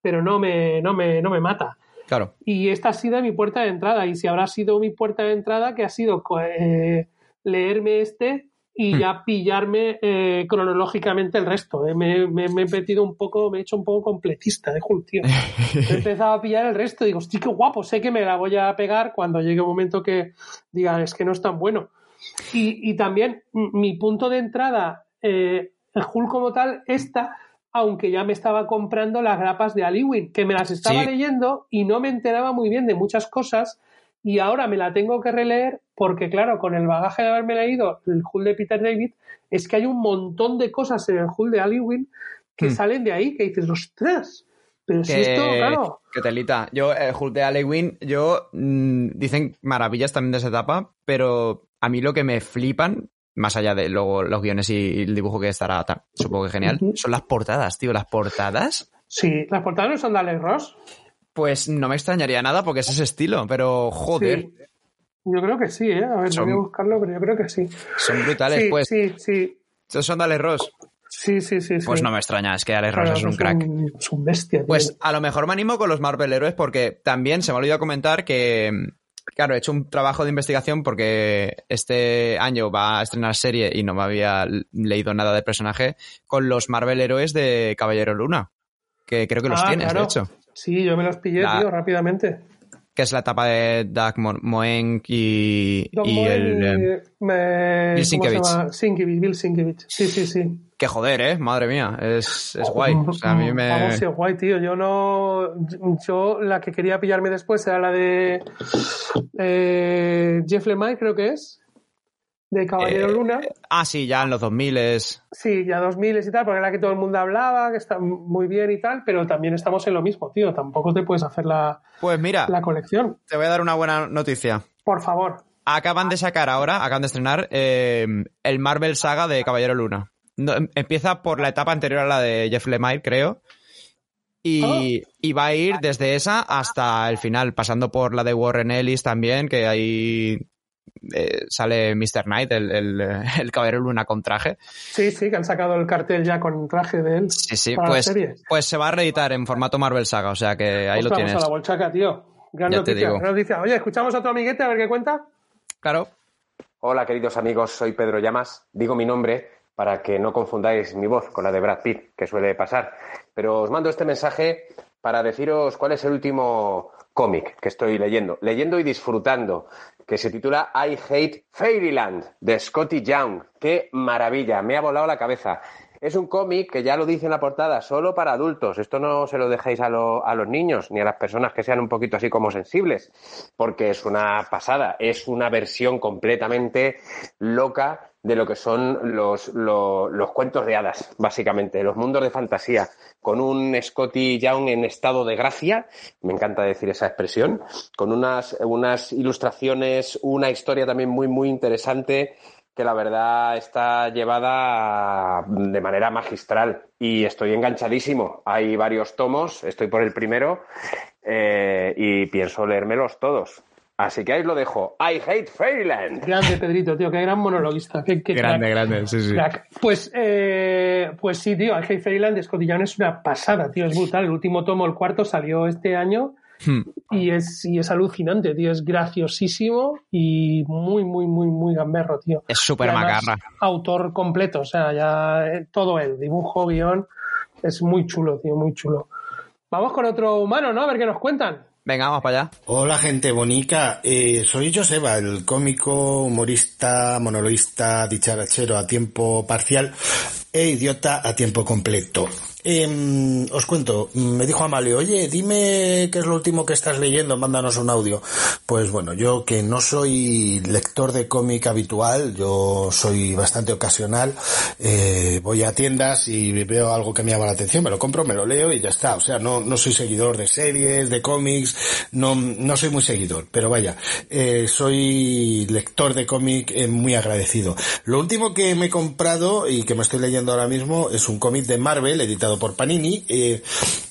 pero no me, no me, no me mata. Claro. Y esta ha sido mi puerta de entrada. Y si habrá sido mi puerta de entrada, que ha sido eh, leerme este y hmm. ya pillarme eh, cronológicamente el resto. Eh. Me, he metido un poco, me he hecho un poco completista de Hulk, tío. he empezado a pillar el resto. Digo, hostia, qué guapo, sé que me la voy a pegar cuando llegue un momento que diga, es que no es tan bueno. Y, y también mi punto de entrada, eh, el Hulk como tal, esta, aunque ya me estaba comprando las grapas de Aliwin, que me las estaba leyendo y no me enteraba muy bien de muchas cosas y ahora me la tengo que releer porque, claro, con el bagaje de haberme leído el Hull de Peter David, es que hay un montón de cosas en el Hull de Aliwin que hmm. salen de ahí, que dices, ostras, Pero si esto, claro. Que telita. Yo, eh, Hulk de Halloween, yo mm, dicen maravillas también de esa etapa, pero a mí lo que me flipan, más allá de luego los guiones y el dibujo que estará, ta- supongo que genial, son las portadas, tío. Las portadas, Sí, las portadas no son de Alex Ross. pues no me extrañaría nada porque es ese estilo, pero joder, Sí. Yo creo que sí, ¿eh? A ver, Son- voy a buscarlo, pero yo creo que sí. son brutales. sí, pues, sí, sí. estos son de Alex Ross. Sí, sí, sí. Pues sí. no me extraña, es que Alex Claro, Ross es un crack. Es un bestia, tío. Pues a lo mejor me animo con los Marvel Héroes porque también se me ha olvidado comentar que, claro, he hecho un trabajo de investigación porque este año va a estrenar serie y no me había leído nada del personaje con los Marvel Héroes de Caballero Luna, que creo que los Ah, tienes, claro. de hecho, Sí, yo me los pillé, La- tío, rápidamente. Que es la etapa de Doug Mo- Moenk y, y Moen el... y, eh, me- Bill ¿cómo se Sienkiewicz. Bill Sienkiewicz. Sí, sí, sí. Que joder, ¿eh? Madre mía, es, es guay. O sea, a mí me... Vamos, sí, es guay, tío. Yo no. Yo la que quería pillarme después era la de. eh, Jeff Lemire, creo que es. De Caballero Eh, Luna. Ah, sí, ya en los 2000 es... Sí, ya 2000 y tal, porque era la que todo el mundo hablaba, que está muy bien y tal, pero también estamos en lo mismo, tío. Tampoco te puedes hacer la, Pues mira, la colección. te voy a dar una buena noticia. Por favor. Acaban de sacar ahora, acaban de estrenar eh, el Marvel Saga de Caballero Luna. No, em- empieza por la etapa anterior a la de Jeff Lemire, creo. Y, y va a ir desde esa hasta el final, pasando por la de Warren Ellis también, que ahí eh, sale Mr. Knight, el, el, el Caballero Luna con traje. Sí, sí, que han sacado el cartel ya con traje de él. Sí, sí, para pues, la serie. pues se va a reeditar en formato Marvel Saga, o sea que ahí lo Ostras, tienes. pues a la bolchaca, tío. Gran Ya te noticia, digo. gran noticia. Oye, escuchamos a otro amiguete a ver qué cuenta. Claro. Hola, queridos amigos, soy Pedro Llamas. Digo mi nombre para que no confundáis mi voz con la de Brad Pitt, que suele pasar. Pero os mando este mensaje para deciros cuál es el último cómic que estoy leyendo, leyendo y disfrutando, que se titula I Hate Fairyland, de Scotty Young. ¡Qué maravilla! Me ha volado la cabeza. Es un cómic que ya lo dice en la portada, solo para adultos. Esto no se lo dejéis a, lo- a los niños ni a las personas que sean un poquito así como sensibles, porque es una pasada. Es una versión completamente loca de lo que son los, lo- los cuentos de hadas, básicamente, los mundos de fantasía, con un Scotty Young en estado de gracia, me encanta decir esa expresión, con unas, unas ilustraciones, una historia también muy, muy interesante que la verdad está llevada de manera magistral y estoy enganchadísimo. Hay varios tomos, estoy por el primero eh, y pienso leérmelos todos. Así que ahí lo dejo. I hate Fairyland. Grande, Pedrito, tío, qué gran monologuista. Qué, qué Grande, crack. grande, sí, sí. Crack. Pues, eh, pues sí, tío, el Hey Fairyland de Scotty Young es una pasada, tío, es brutal. El último tomo, el cuarto, salió este año Hmm. y es, y es alucinante, tío, es graciosísimo y muy, muy, muy, muy gamberro, tío. Es súper macarra. Autor completo, o sea, ya eh, todo el dibujo, guion, es muy chulo, tío, muy chulo. Vamos con otro humano, ¿no? A ver qué nos cuentan. Venga, vamos para allá. Hola gente bonica, eh, soy Joseba, el cómico, humorista, monologuista, dicharachero a tiempo parcial e idiota a tiempo completo. Em, os cuento, me dijo Amalio, oye, dime qué es lo último que estás leyendo, mándanos un audio. Pues bueno, yo que no soy lector de cómic habitual, yo soy bastante ocasional, eh, voy a tiendas y veo algo que me llama la atención, me lo compro, me lo leo y ya está. O sea, no, no soy seguidor de series, de cómics, no, no soy muy seguidor, pero vaya, eh, soy lector de cómic eh, muy agradecido. Lo último que me he comprado y que me estoy leyendo ahora mismo es un cómic de Marvel editado por Panini eh,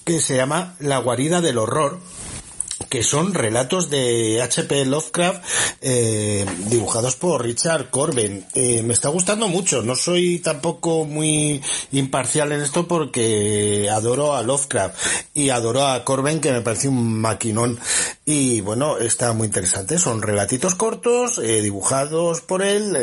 que se llama La guarida del horror que son relatos de H.P. Lovecraft eh, dibujados por Richard Corben. Eh, me está gustando mucho, no soy tampoco muy imparcial en esto porque adoro a Lovecraft y adoro a Corben que me parece un maquinón y bueno, está muy interesante. Son relatitos cortos, dibujados por él,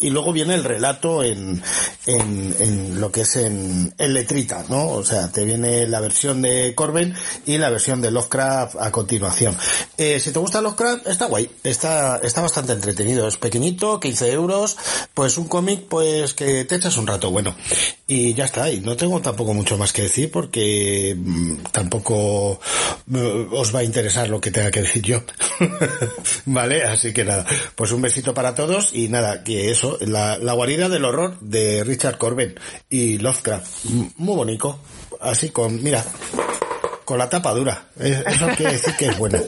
y luego viene el relato en, en, lo que es en, letrita, ¿no? O sea, te viene la versión de Corben y la versión de de Lovecraft a continuación. Eh, si te gusta Lovecraft, está guay, está, está bastante entretenido, es pequeñito, 15 euros, pues un cómic pues que te echas un rato bueno. Y ya está, y no tengo tampoco mucho más que decir porque mm, tampoco mm, os va a interesar lo que tenga que decir yo. vale, así que nada, pues un besito para todos y nada, que eso, la, la guarida del horror de Richard Corben y Lovecraft, muy bonito, así con, mira, con la tapa dura, eso quiere decir que es buena.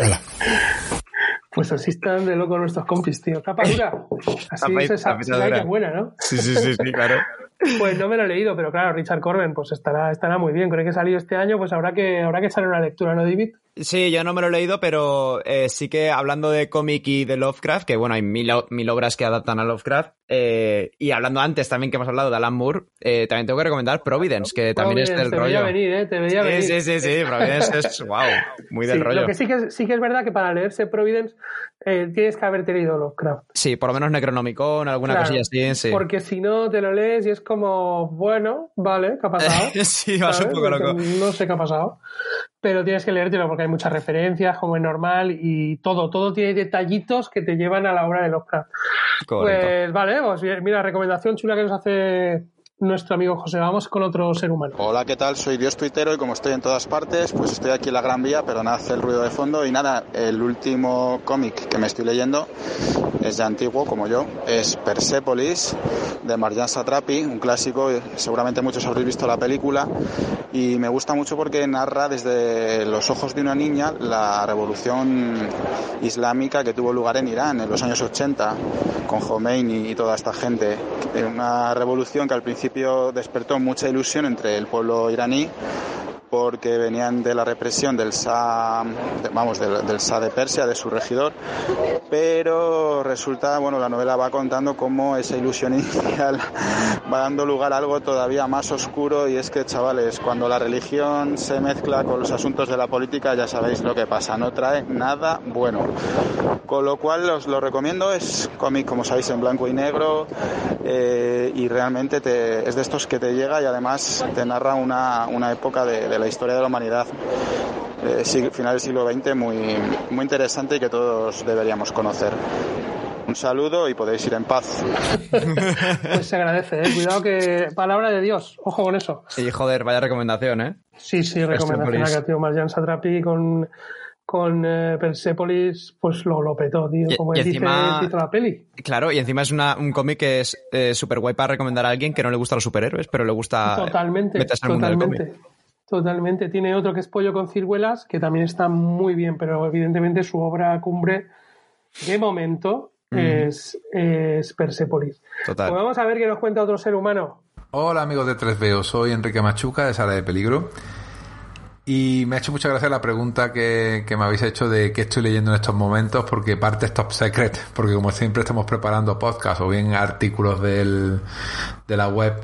Hala. Pues así están de loco nuestros compis, tío. Tapa dura. Así es esa, que es buena, ¿no? Sí, sí, sí, sí, claro. Pues no me lo he leído, pero claro, Richard Corben pues estará, estará muy bien. Creo que ha salido este año, pues habrá que, habrá que echarle una lectura, ¿no, David? Sí, yo no me lo he leído, pero eh, sí que hablando de cómic y de Lovecraft, que bueno, hay mil, mil obras que adaptan a Lovecraft, eh, y hablando antes también que hemos hablado de Alan Moore, eh, también tengo que recomendar Providence, que también es del te rollo. veía venir, ¿eh? Te veía sí, venir. sí, sí, sí, Providence es, wow, muy del Sí, rollo. Lo que sí que, es, sí que es verdad que para leerse Providence eh, tienes que haberte leído Lovecraft. Sí, por lo menos Necronomicon, alguna Claro, cosilla así, sí. Porque si no te lo lees y es como, bueno, vale, ¿qué ha pasado? sí, vas un ¿Sabes? poco Porque loco. No sé qué ha pasado. Pero tienes que leértelo porque hay muchas referencias, como es normal, y todo, todo tiene detallitos que te llevan a la obra de Lovecraft. Correcto. Pues vale, pues mira, recomendación chula que nos hace nuestro amigo José. Vamos con otro ser humano. Hola, ¿qué tal? Soy Dios Tuitero y como estoy en todas partes, pues estoy aquí en la Gran Vía, pero nada, hace el ruido de fondo. Y nada, el último cómic que me estoy leyendo es de antiguo, como yo, es Persepolis, de Marjan Satrapi, un clásico, seguramente muchos habréis visto la película, y me gusta mucho porque narra desde los ojos de una niña la revolución islámica que tuvo lugar en Irán en los años 80, con Khomeini y toda esta gente. Una revolución que al principio despertó mucha ilusión entre el pueblo iraní porque venían de la represión del Shah, vamos, del, del de Persia, de su regidor, pero resulta, bueno, la novela va contando cómo esa ilusión inicial va dando lugar a algo todavía más oscuro y es que, chavales, cuando la religión se mezcla con los asuntos de la política, ya sabéis lo que pasa, no trae nada bueno. Con lo cual os lo recomiendo, es cómic, como sabéis, en blanco y negro eh, y realmente te- es de estos que te llega y además te narra una, una época de, de la historia de la humanidad, eh, final del siglo XX, muy, muy interesante y que todos deberíamos conocer. Un saludo y podéis ir en paz. Pues se agradece, ¿eh? Cuidado que. Palabra de Dios, ojo con eso. Y joder, vaya recomendación, ¿eh? Sí, sí, recomendación Persepolis. acá, tío. Marjan Satrapi con, con eh, Persepolis, pues lo, lo petó, tío. Y- Como y dice encima- el título de la peli. Claro, y encima es una, un cómic que es eh, súper guay para recomendar a alguien que no le gustan los superhéroes, pero le gusta Totalmente, meterse en el mundo del cómic. Totalmente. Tiene otro que es Pollo con ciruelas, que también está muy bien, pero evidentemente su obra cumbre de momento es, es Persepolis. Total. Pues vamos a ver qué nos cuenta otro ser humano. Hola amigos de 3BO, soy Enrique Machuca de Sala de Peligro y me ha hecho mucha gracia la pregunta que, que me habéis hecho de qué estoy leyendo en estos momentos porque parte es top secret, porque como siempre estamos preparando podcasts o bien artículos del, de la web,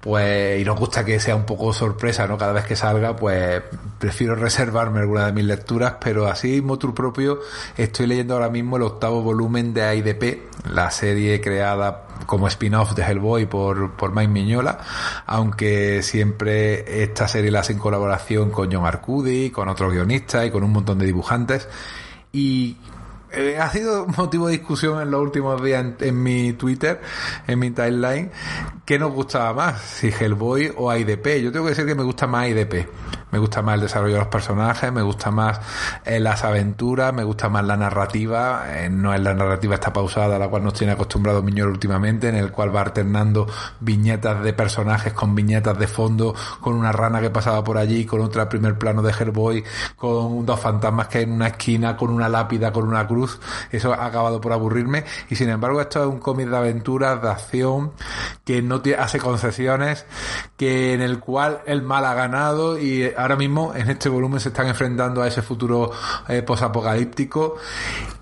pues y nos gusta que sea un poco sorpresa, ¿no? Cada vez que salga, pues prefiero reservarme alguna de mis lecturas, pero así motu propio estoy leyendo ahora mismo el octavo volumen de AIDP, la serie creada como spin-off de Hellboy por, por Mike Miñola, aunque siempre esta serie la hace en colaboración con John Arcudi, con otros guionistas y con un montón de dibujantes. Y eh, ha sido motivo de discusión en los últimos días en, en mi Twitter, en mi timeline, qué nos gustaba más, si Hellboy o IDP. Yo tengo que decir que me gusta más IDP. Me gusta más el desarrollo de los personajes, me gusta más eh, las aventuras, me gusta más la narrativa. eh, no es la narrativa esta pausada a la cual nos tiene acostumbrado Miñor últimamente, en el cual va alternando viñetas de personajes con viñetas de fondo, con una rana que pasaba por allí, con otra primer plano de Hellboy, con dos fantasmas que hay en una esquina, con una lápida, con una cruz. Eso ha acabado por aburrirme. Y sin embargo, esto es un cómic de aventuras, de acción, que no hace concesiones, que en el cual el mal ha ganado y ahora mismo en este volumen se están enfrentando a ese futuro eh, posapocalíptico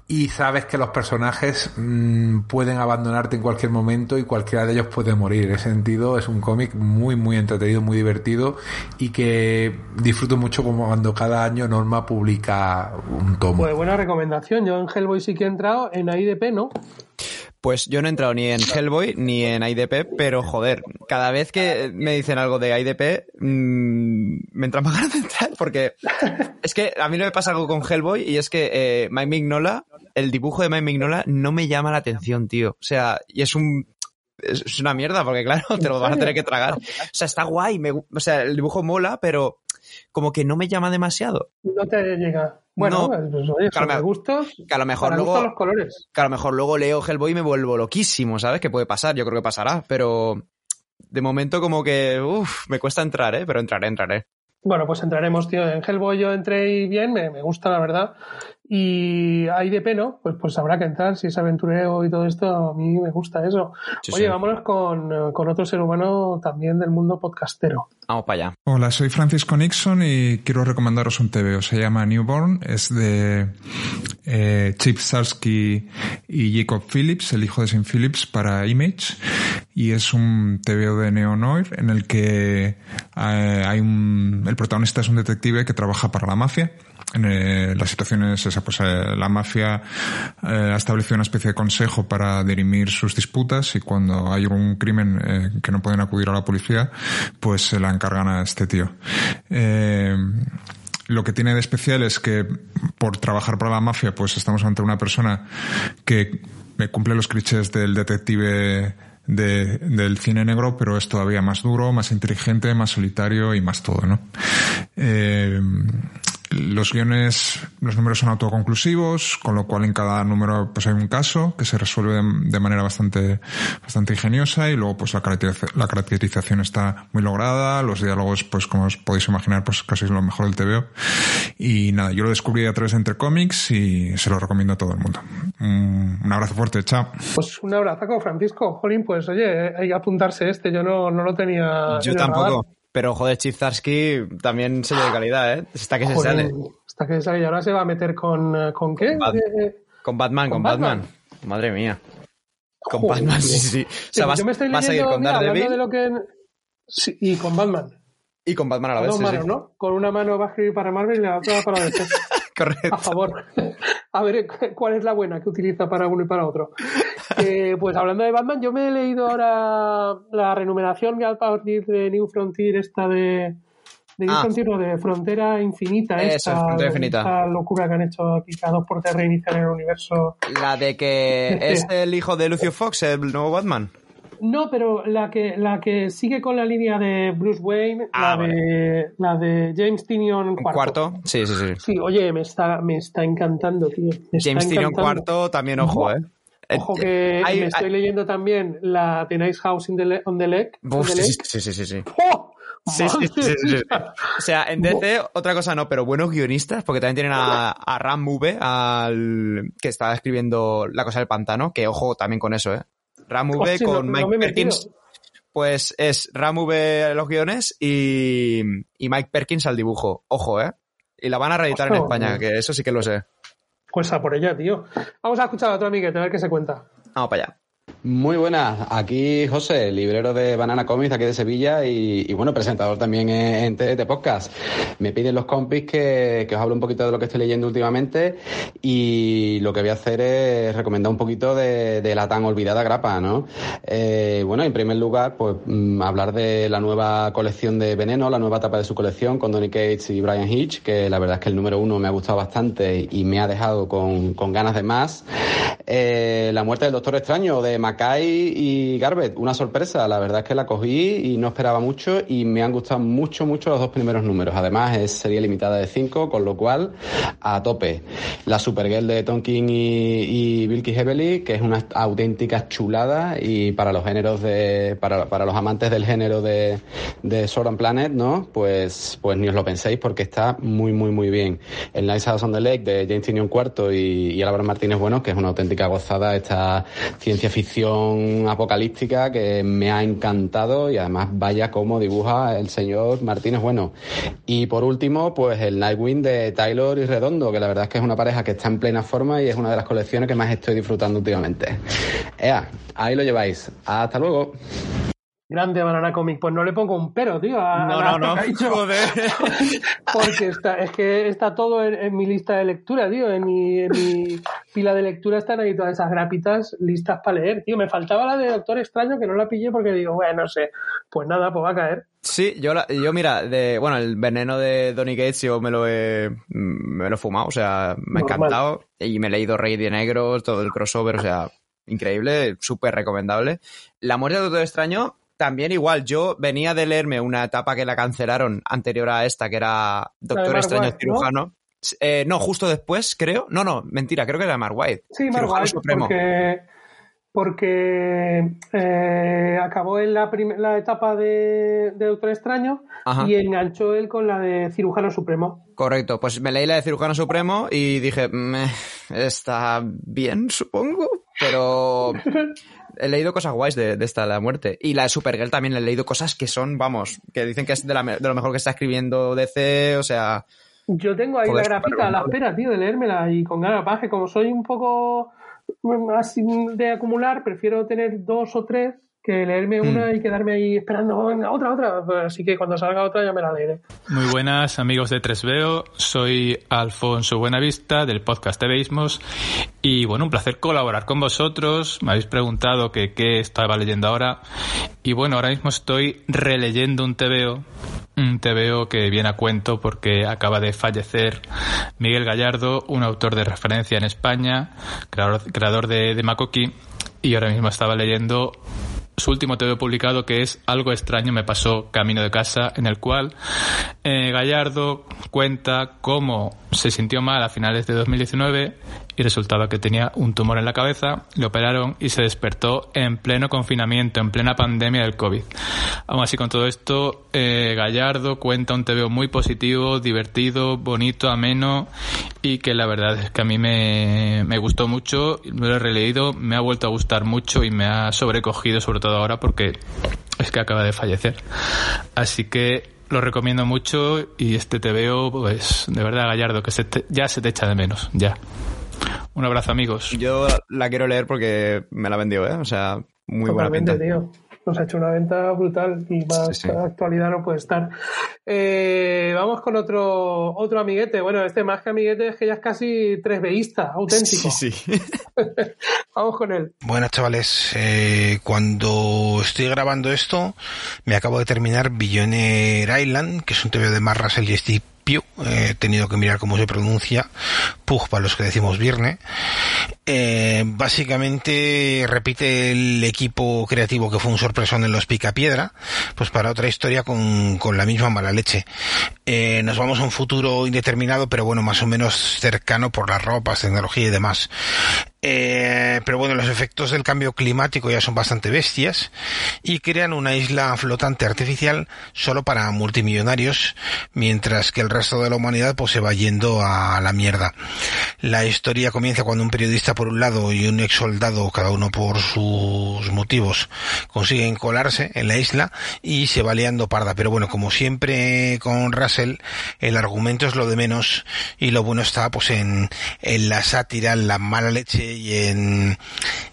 y sabes que los personajes mm, pueden abandonarte en cualquier momento y cualquiera de ellos puede morir. En ese sentido es un cómic muy muy entretenido, muy divertido y que disfruto mucho como cuando cada año Norma publica un tomo. Pues buena recomendación. Yo en Hellboy sí que he entrado, en IDP no. Pues yo no he entrado ni en Hellboy ni en IDP, pero joder, cada vez que me dicen algo de IDP, mmm, me entra más ganas de entrar porque es que a mí no me pasa algo con Hellboy y es que eh, Mike Mignola, el dibujo de Mike Mignola no me llama la atención, tío. O sea, y es un es una mierda porque claro, te lo vas a tener que tragar. O sea, está guay, me, o sea, el dibujo mola, pero como que no me llama demasiado. No te llega. Bueno, No. pues, oye, me- gustos, Que a lo mejor luego los colores. que a lo mejor luego leo Hellboy y me vuelvo loquísimo, ¿sabes? Que puede pasar, yo creo que pasará, pero de momento como que uf, me cuesta entrar, ¿eh? Pero entraré, entraré. Bueno, pues entraremos, tío. En Hellboy yo entré y bien, me, me gusta, la verdad. Y ahí de peno, pues, pues habrá que entrar. Si es aventurero y todo esto, a mí me gusta eso. Sí, Oye, sí. vámonos con, eh, con otro ser humano también del mundo podcastero. Allá. Hola, soy Francisco Nixon y quiero recomendaros un TVO. Se llama Newborn. Es de eh, Chip Sarsky y Jacob Phillips, el hijo de Sim Phillips, para Image. Y es un TVO de Neo Noir en el que eh, hay un, el protagonista es un detective que trabaja para la mafia. En, eh, la situación es esa, pues eh, la mafia ha establecido una especie de consejo para dirimir sus disputas y cuando hay un crimen que no pueden acudir a la policía, pues se la encargan a este tío. Eh, lo que tiene de especial es que por trabajar para la mafia, pues estamos ante una persona que cumple los clichés del detective de- del cine negro, pero es todavía más duro, más inteligente, más solitario y más todo, ¿no? Eh, los guiones, los números son autoconclusivos, con lo cual en cada número pues hay un caso que se resuelve de, manera bastante, bastante ingeniosa y luego pues la, caracteriza- la caracterización está muy lograda, los diálogos pues como os podéis imaginar pues casi es lo mejor del TVO y nada, yo lo descubrí a través de Entre Comics y se lo recomiendo a todo el mundo. Un, un abrazo fuerte, chao. Pues un abrazo Francisco. Jolín, pues oye, hay que apuntarse este. Yo no, no lo tenía. Yo radar. Pero joder, Chip Zarsky también sello de calidad, ¿eh? Está que se Joder, sale. Hasta que sale y ahora se va a meter con, eh, ¿con qué? Bat- Eh, Con Batman, ¿Con con, Batman? Batman. Madre mía. Con Joder, Batman, sí, sí. O Sí, sea, vas, yo me estoy vas a ir leyendo, con Daredevil de lo que... Sí, y con Batman. y con Batman a la vez, dos sí, ¿no? Con una mano va a escribir para Marvel y la otra para DC. Correcto. A favor. A ver cu- cuál es la buena que utiliza para uno y para otro. Eh, pues hablando de Batman, yo me he leído ahora la renumeración que a partir de New Frontier, esta de. De New Ah. Frontier, no, de Frontera Infinita, Eso, esta, Frontera Infinita. esta locura que han hecho aquí cada dos por reiniciar el universo. La de que es el hijo de Lucio Fox, el nuevo Batman. No, pero la que, la que sigue con la línea de Bruce Wayne, Ah, la, de, la de James Tinion cuarto. cuarto. Sí, sí, sí. Sí, oye, me está, me está encantando, tío. Me James encantando. cuarto, también ojo, ¿eh? Ojo Eh, que hay- me estoy hay- leyendo también la The Nice House in the Le- on the Lake. on Uf, the sí, Lake. sí, sí, sí, sí. ¡Oh! Sí, sí, sí, O sea, en DC, otra cosa no, pero buenos guionistas, porque también tienen a, a Ram V, al que estaba escribiendo La cosa del pantano, que ojo también con eso, ¿eh? Ram V Hostia, con no- Mike no me he Perkins, pues es Ram V los guiones y, y Mike Perkins al dibujo. Ojo, ¿eh? Y la van a reeditar en. España, que eso sí que lo sé. Pues a por ella, tío. Vamos a escuchar a otro amiguete, a ver qué se cuenta. Vamos para allá. Muy buenas, aquí José, librero de Banana Comics aquí de Sevilla y, bueno, presentador también en, TDT Podcast. Me piden los compis que, que os hable un poquito de lo que estoy leyendo últimamente y lo que voy a hacer es recomendar un poquito de, la tan olvidada grapa, ¿no? Eh, bueno, en primer lugar, pues mm, hablar de la nueva colección de Veneno, la nueva etapa de su colección con Donny Cates y Brian Hitch, que la verdad es que el número uno me ha gustado bastante y me ha dejado con, con ganas de más. Eh, la muerte del Doctor Extraño de Mackay y Garbett, una sorpresa, la verdad es que la cogí y no esperaba mucho y me han gustado mucho, mucho los dos primeros números. Además es serie limitada de 5, con lo cual a tope. La Supergirl de Tom King y, y Bilky Heavily, que es una auténtica chulada y para los géneros de, para, para los amantes del género de, de Sword and Planet, ¿no? Pues, pues ni os lo penséis porque está muy, muy, muy bien. El Nice House on the Lake de James Tynion IV y, y Álvaro Martínez Bueno, que es una auténtica gozada esta ciencia ficción apocalíptica que me ha encantado y además vaya como dibuja el señor Martínez Bueno. Y por último, pues el Nightwing de Taylor y Redondo, que la verdad es que es una pareja que está en plena forma y es una de las colecciones que más estoy disfrutando últimamente. Ea, ahí lo lleváis. Hasta luego. Grande Banana Comic. Pues no le pongo un pero, tío. A, No, a no, no. Joder. Porque está, es que está todo en, en mi lista de lectura, tío. En mi, en mi pila de lectura están ahí todas esas grapitas listas para leer, tío. Me faltaba la de Doctor Extraño que no la pillé porque digo, bueno, no sé. Pues nada, pues va a caer. Sí, yo, la- yo mira, de, bueno, el veneno de Donny Gates yo me lo he, me lo he fumado, o sea, me ha Normal. encantado y me he leído Rey de Negro, todo el crossover, o sea, increíble, súper recomendable. La muerte de Doctor Extraño, también igual, yo venía de leerme una etapa que la cancelaron anterior a esta, que era Doctor Mark Extraño White, ¿no? cirujano. Eh, ¿no? justo después, creo. No, no, mentira, creo que era Mark White. Sí, Cirujano Marvel, Supremo. porque, porque eh, acabó en la, la etapa de, de Doctor Extraño Ajá. y enganchó él con la de Cirujano Supremo. Correcto, pues me leí la de Cirujano Supremo y dije, "Meh, está bien, supongo, pero he leído cosas guays de, de esta, de la muerte. Y la de Supergirl también he leído cosas que son, vamos, que dicen que es de, la me- de lo mejor que está escribiendo DC, o sea... Yo tengo ahí la grafita a la espera, tío, de leérmela y con ganas. Que como soy un poco de acumular, prefiero tener dos o tres que leerme una y quedarme ahí esperando venga, otra, otra. Así que cuando salga otra ya me la leeré. Muy buenas amigos de 3Veo, soy Alfonso Buenavista del podcast de Beismos y bueno, un placer colaborar con vosotros. Me habéis preguntado que qué estaba leyendo ahora y bueno, ahora mismo estoy releyendo un TVO, un TVO que viene a cuento porque acaba de fallecer Miguel Gallardo, un autor de referencia en España, creador, creador de, de Makoki y ahora mismo estaba leyendo su último TV publicado que es Algo extraño me pasó camino de casa, en el cual eh, Gallardo cuenta cómo se sintió mal a finales de 2019 y resultaba que tenía un tumor en la cabeza, le operaron y se despertó en pleno confinamiento, en plena pandemia del COVID. Aún así, con todo esto, eh, Gallardo cuenta un TVO muy positivo, divertido, bonito, ameno y que la verdad es que a mí me, me gustó mucho, me lo he releído, me ha vuelto a gustar mucho y me ha sobrecogido, sobre todo ahora porque es que acaba de fallecer. Así que lo recomiendo mucho y este TVO, pues de verdad, Gallardo, que se te- ya se te echa de menos, ya. Un abrazo, amigos. Yo la quiero leer porque me la vendió, ¿eh? O sea, muy buena Totalmente, pinta. tío. Nos ha hecho una venta brutal y más Sí, sí. actualidad no puede estar. Eh, vamos con otro otro amiguete. Bueno, este más que amiguete es que ya es casi tres veísta, auténtico. Sí, sí. Vamos con él. Buenas chavales, Eh, cuando estoy grabando esto me acabo de terminar Billionaire Island, que es un TV de Mark Russell y Steve Pugh, Eh, he tenido que mirar cómo se pronuncia, Pug para los que decimos Viernes. Eh, básicamente repite el equipo creativo que fue un sorpresón en los Picapiedra, pues para otra historia con, con la misma mala leche. Eh, nos vamos a un futuro indeterminado, pero bueno, más o menos cercano por las ropas, tecnología y demás. Eh, pero bueno, los efectos del cambio climático ya son bastante bestias y crean una isla flotante artificial solo para multimillonarios, mientras que el resto de la humanidad pues se va yendo a la mierda. La historia comienza cuando un periodista por un lado y un ex soldado, cada uno por sus motivos, consiguen colarse en la isla y se va liando parda. Pero bueno, como siempre con Russell, el argumento es lo de menos y lo bueno está pues en, en la sátira, en la mala leche y en,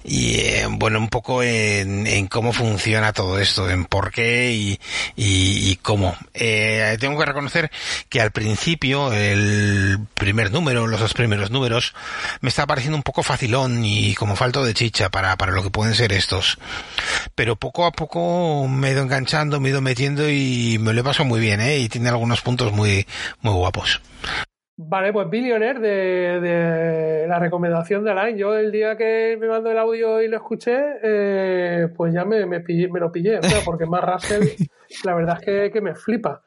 y en, bueno, un poco en, en cómo funciona todo esto, en por qué y, y, y cómo. Eh, tengo que reconocer que al principio, el primer número, los dos primeros números, me está pareciendo un poco facilón y como falto de chicha para, para lo que pueden ser estos. Pero poco a poco me he ido enganchando, me he ido metiendo y me lo he pasado muy bien, ¿eh? Y tiene algunos puntos muy, muy guapos. Vale, pues Billionaire de, de la recomendación de Alain. Yo el día que me mandó el audio y lo escuché, eh, pues ya me, me, pillé- me lo pillé, o sea, porque más Russell, la verdad es que, que me flipa.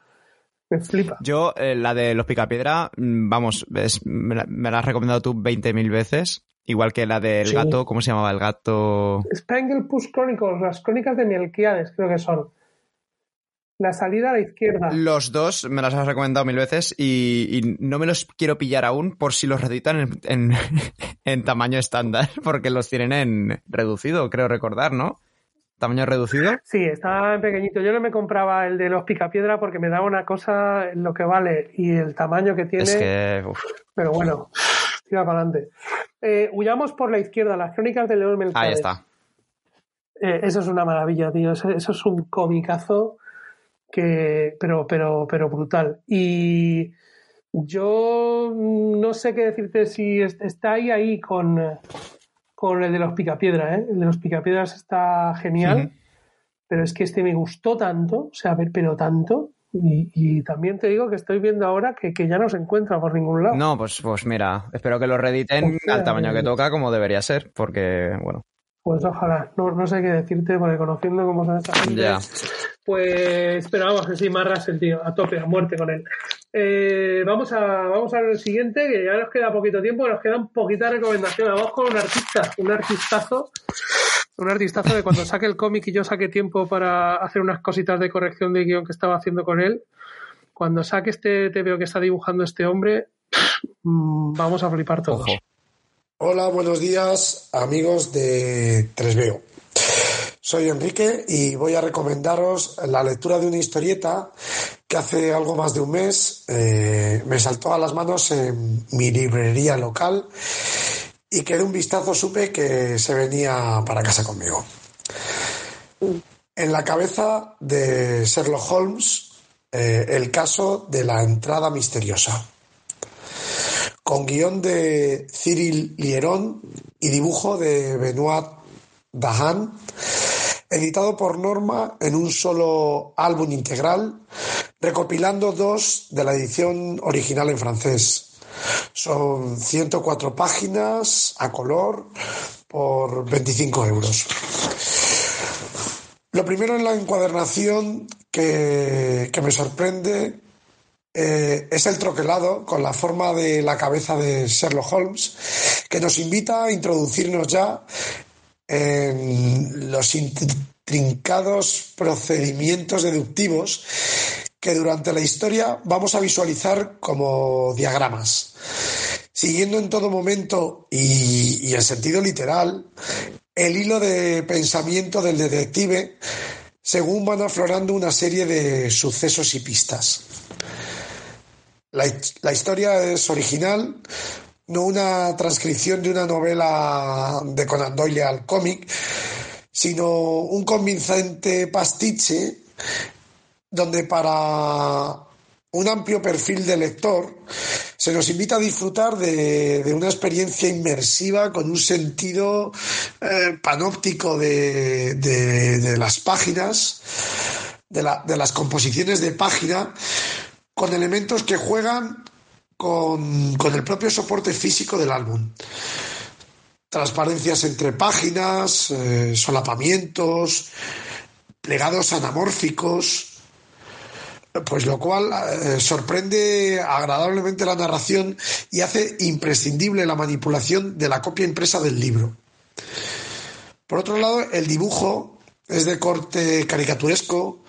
Me flipa. Yo, eh, la de los Picapiedra, mm, vamos, es- me, la, me la has recomendado tú 20.000 veces. Igual que la del Sí. gato, ¿cómo se llamaba el gato? Spangle Push Chronicles, las crónicas de Melquiades, creo que son. La salida a la izquierda. Los dos me las has recomendado mil veces y, y no me los quiero pillar aún por si los reeditan en, en, en tamaño estándar, porque los tienen en reducido, creo recordar, ¿no? ¿Tamaño reducido? Sí, está en pequeñito. Yo no me compraba el de los Picapiedra porque me daba una cosa lo que vale y el tamaño que tiene. Es que... uf. Pero bueno, tira para adelante. Eh, huyamos por la izquierda, las crónicas de León Melquiades. Ahí está. Eh, eso es una maravilla, tío. Eso, eso es un comicazo que, pero, pero, pero brutal. Y yo no sé qué decirte si es- está ahí ahí con, con el de los picapiedra, ¿eh? El de los picapiedras está genial, pero es que este me gustó tanto, o sea, pero- pero tanto. Y, y también te digo que estoy viendo ahora que, que ya no se encuentra por ningún lado. No, pues, pues mira, espero que lo reediten al tamaño que eh. toca, como debería ser, porque, bueno, Pues ojalá, no, no sé qué decirte, porque conociendo cómo son esta gente, ya. pues pero vamos, que sí, Marras el tío, a tope, a muerte con él. Eh, vamos a vamos a ver el siguiente, que ya nos queda poquito tiempo, nos quedan poquitas recomendaciones. Vamos con un artista, un artistazo, un artistazo de cuando saque el cómic y yo saque tiempo para hacer unas cositas de corrección de guion que estaba haciendo con él. Cuando saque este te veo que está dibujando este hombre, vamos a flipar todos. Hola, buenos días, amigos de 3BO. Soy Enrique y voy a recomendaros la lectura de una historieta que hace algo más de un mes eh, me saltó a las manos en mi librería local y que de un vistazo supe que se venía para casa conmigo. En la cabeza de Sherlock Holmes, eh, el caso de la entrada misteriosa con guion de Cyril Lieron y dibujo de Benoit Dahan, editado por Norma en un solo álbum integral, recopilando dos de la edición original en francés. Son 104 páginas a color por 25 euros. Lo primero en la encuadernación que, que me sorprende eh, es el troquelado con la forma de la cabeza de Sherlock Holmes, que nos invita a introducirnos ya en los intrincados procedimientos deductivos que durante la historia vamos a visualizar como diagramas, siguiendo en todo momento y, y en sentido literal el hilo de pensamiento del detective según van aflorando una serie de sucesos y pistas. La, la, historia es original, no una transcripción de una novela de Conan Doyle al cómic, sino un convincente pastiche donde para un amplio perfil de lector se nos invita a disfrutar de, una experiencia inmersiva con un sentido eh, panóptico de, de, de, las páginas, la, de las composiciones de página, con elementos que juegan con, con, el propio soporte físico del álbum. Transparencias entre páginas, eh, solapamientos, plegados anamórficos, pues lo cual eh, sorprende agradablemente la narración y hace imprescindible la manipulación de la copia impresa del libro. Por otro lado, el dibujo es de corte caricaturesco,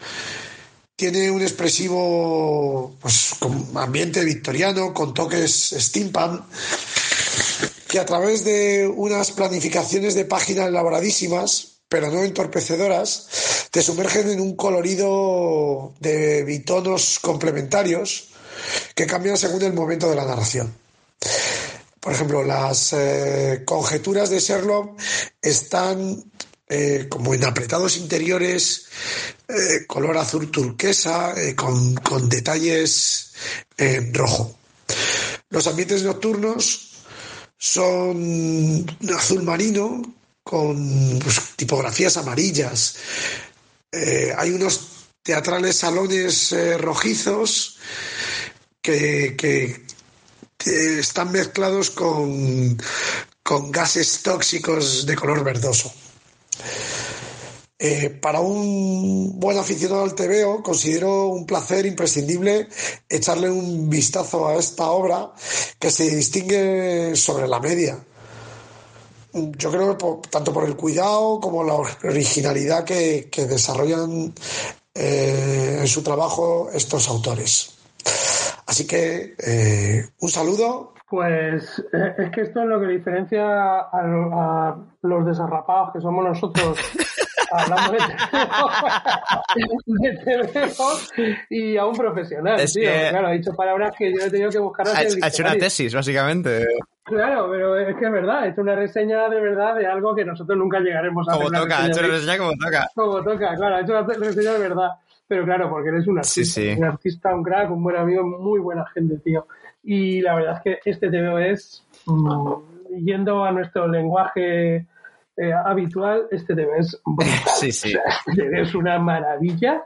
tiene un expresivo pues, ambiente victoriano con toques steampunk que a través de unas planificaciones de páginas elaboradísimas pero no entorpecedoras te sumergen en un colorido de bitonos complementarios que cambian según el momento de la narración. Por ejemplo, las eh, conjeturas de Sherlock están eh, como en apretados interiores, eh, color azul turquesa, eh, con, con, detalles en rojo. Los ambientes nocturnos son azul marino, con pues, tipografías amarillas. hay unos teatrales salones rojizos que, que, están mezclados con, con gases tóxicos de color verdoso. Eh, para un buen aficionado al TVO, considero un placer imprescindible echarle un vistazo a esta obra que se distingue sobre la media. Yo creo tanto por el cuidado como la originalidad que, que desarrollan eh, en su trabajo estos autores. Así que eh, un saludo. Pues eh, es que esto es lo que diferencia a, a los desarrapados que somos nosotros hablando de TVO y a un profesional, Es tío. que- Claro, ha dicho palabras que yo he tenido que buscar Ha, ha hecho una tesis, básicamente. Claro, pero es que es verdad, es una reseña de verdad de algo que nosotros nunca llegaremos a Como hacer. toca, ha hecho una reseña como toca. Como toca, claro, ha hecho una reseña de verdad. Pero claro, porque eres un artista, Sí, sí. un artista, un crack, un buen amigo, muy buena gente, tío. Y la verdad es que este TVO es, mm, yendo a nuestro lenguaje eh, habitual, este TV es. Sí, sí. Este TV es una maravilla,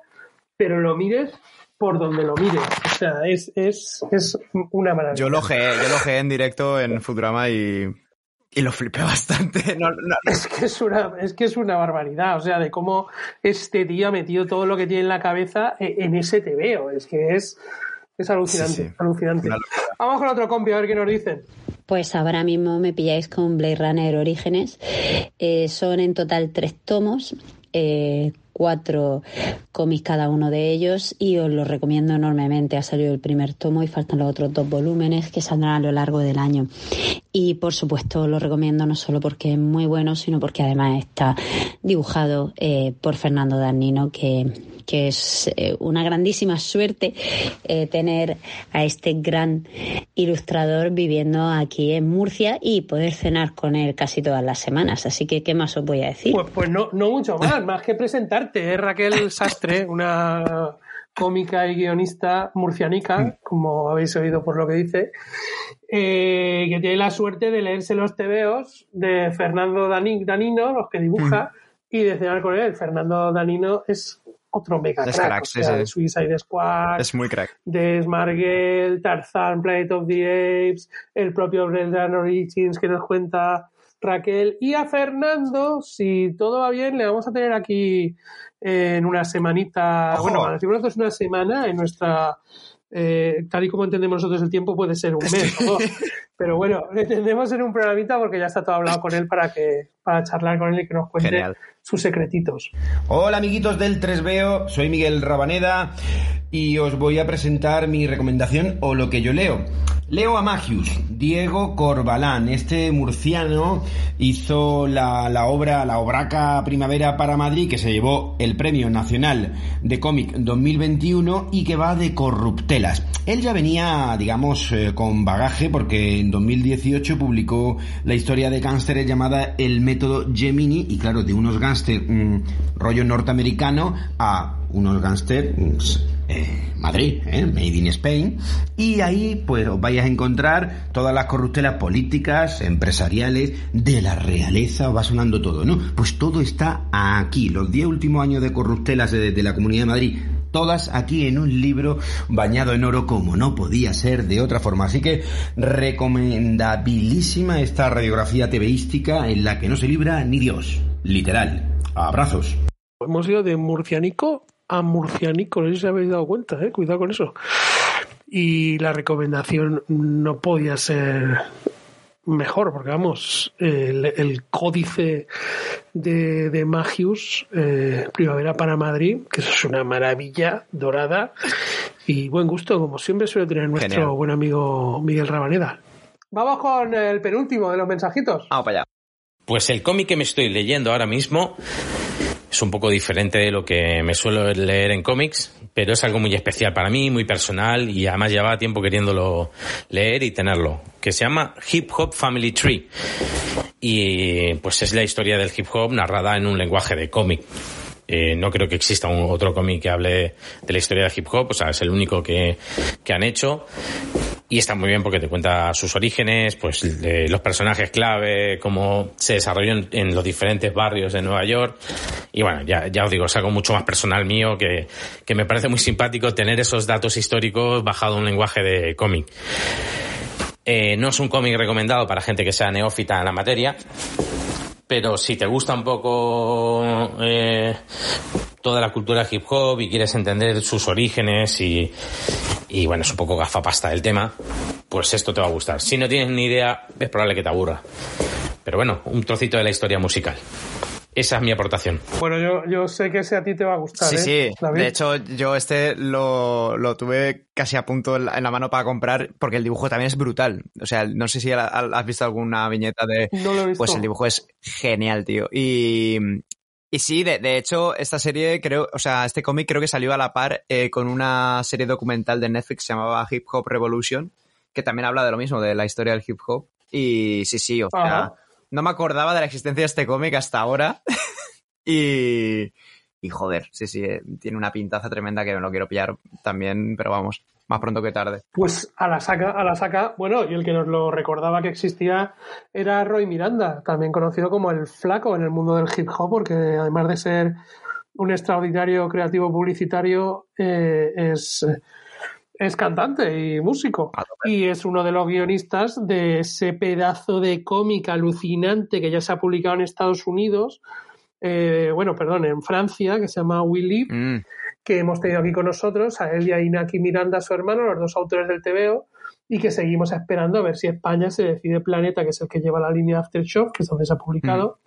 pero lo mires por donde lo mires. O sea, es, es, es una maravilla. Yo lo geé, yo lo geé en directo en Futurama y, y lo flipé bastante. No, no- Es que es una, es que es una barbaridad, o sea, de cómo este tío ha metido todo lo que tiene en la cabeza e- en ese TVO. Es que es, es alucinante, Sí, sí. alucinante. Vamos con otro compi a ver qué nos dicen. Pues ahora mismo me pilláis con Blade Runner Orígenes. Eh, son en total tres tomos, eh, cuatro cómics cada uno de ellos y os los recomiendo enormemente. Ha salido el primer tomo y faltan los otros dos volúmenes que saldrán a lo largo del año. Y por supuesto lo recomiendo no solo porque es muy bueno, sino porque además está dibujado eh, por Fernando Darnino, que, que es eh, una grandísima suerte eh, tener a este gran ilustrador viviendo aquí en Murcia y poder cenar con él casi todas las semanas. Así que, ¿qué más os voy a decir? Pues, pues no, no mucho más, más que presentarte. Es Raquel Sastre, una cómica y guionista murcianica, como habéis oído por lo que dice, eh, que tiene la suerte de leerse los tebeos de Fernando Dani- Danino, los que dibuja, y de cenar con él. Fernando Danino es otro mega Es crack, crack, o sí, sea, sí. de Suicide Squad, Es muy crack. de Smargel, Tarzan, Planet of the Apes, el propio Brendan Origins que nos cuenta Raquel y a Fernando, si todo va bien, le vamos a tener aquí en una semanita, Ojo. bueno, decir nosotros una semana en nuestra, eh, tal y como entendemos nosotros el tiempo puede ser un mes o dos. pero bueno, le entendemos en un programita porque ya está todo hablado con él para que para charlar con él y que nos cuente Genial. sus secretitos. Hola amiguitos del 3veo, soy Miguel Rabaneda y os voy a presentar mi recomendación o lo que yo leo. Leo a Magius, Diego Corbalán, este murciano hizo la, la obra, la obraca Primavera para Madrid que se llevó el Premio Nacional de Cómic 2021 y que va de corruptelas. Él ya venía, digamos, eh, con bagaje porque en 2018 publicó la historia de gángsteres llamada El método Gemini y claro, de unos gángster mm, rollo norteamericano a unos gángster mm, eh, Madrid, eh, Made in Spain y ahí pues os vais a encontrar todas las corruptelas políticas, empresariales, de la realeza, va sonando todo, ¿no? Pues todo está aquí, los 10 últimos años de corruptelas de la Comunidad de Madrid todas aquí en un libro bañado en oro como no podía ser de otra forma. Así que recomendabilísima esta radiografía tebeística en la que no se libra ni Dios. Literal. Abrazos. Hemos ido de murcianico a murcianico, no sé si habéis dado cuenta, ¿eh? cuidado con eso. Y la recomendación no podía ser mejor, porque vamos, el, el códice de, de Magius, eh, Primavera para Madrid, que eso es una maravilla dorada y buen gusto, como siempre suele tener nuestro Genial. buen amigo Miguel Rabaneda. Vamos con el penúltimo de los mensajitos. Vamos para allá. Pues el cómic que me estoy leyendo ahora mismo es un poco diferente de lo que me suelo leer en cómics, pero es algo muy especial para mí, muy personal y además llevaba tiempo queriéndolo leer y tenerlo, que se llama Hip Hop Family Tree. Y pues es la historia del hip hop narrada en un lenguaje de cómic. Eh, no creo que exista otro cómic que hable de la historia del hip hop, o sea, es el único que, que han hecho. Y está muy bien porque te cuenta sus orígenes, pues de los personajes clave, cómo se desarrolló en, en los diferentes barrios de Nueva York. Y bueno, ya, ya os digo, es algo mucho más personal mío que, que me parece muy simpático tener esos datos históricos bajado a un lenguaje de cómic. Eh, no es un cómic recomendado para gente que sea neófita en la materia, pero si te gusta un poco eh, toda la cultura hip hop y quieres entender sus orígenes y, y bueno, es un poco gafapasta el tema, pues esto te va a gustar. Si no tienes ni idea, es probable que te aburra. Pero bueno, un trocito de la historia musical. Esa es mi aportación. Bueno, yo, yo sé que ese a ti te va a gustar. Sí, ¿eh, sí. David? De hecho, yo este lo, lo tuve casi a punto en la, en la mano para comprar porque el dibujo también es brutal. O sea, no sé si has visto alguna viñeta de... No lo he visto. Pues el dibujo es genial, tío. Y, y sí, de, de hecho, esta serie creo, o sea, este cómic creo que salió a la par eh, con una serie documental de Netflix que se llamaba Hip Hop Revolution, que también habla de lo mismo, de la historia del hip hop. Y sí, sí, o sea, Ajá. No me acordaba de la existencia de este cómic hasta ahora. y, y joder, sí, sí, eh, tiene una pintaza tremenda que me lo quiero pillar también, pero vamos, más pronto que tarde. Pues a la saca, a la saca, bueno, y el que nos lo recordaba que existía era Roy Miranda, también conocido como el flaco en el mundo del hip hop, porque además de ser un extraordinario creativo publicitario, eh, es, es cantante y músico. Y es uno de los guionistas de ese pedazo de cómic alucinante que ya se ha publicado en Estados Unidos, eh, bueno, perdón, en Francia, que se llama We Live, Mm. que hemos tenido aquí con nosotros, a él y a Inaki Miranda, su hermano, los dos autores del TVO, y que seguimos esperando a ver si España se decide Planeta, que es el que lleva la línea Aftershock, que es donde se ha publicado,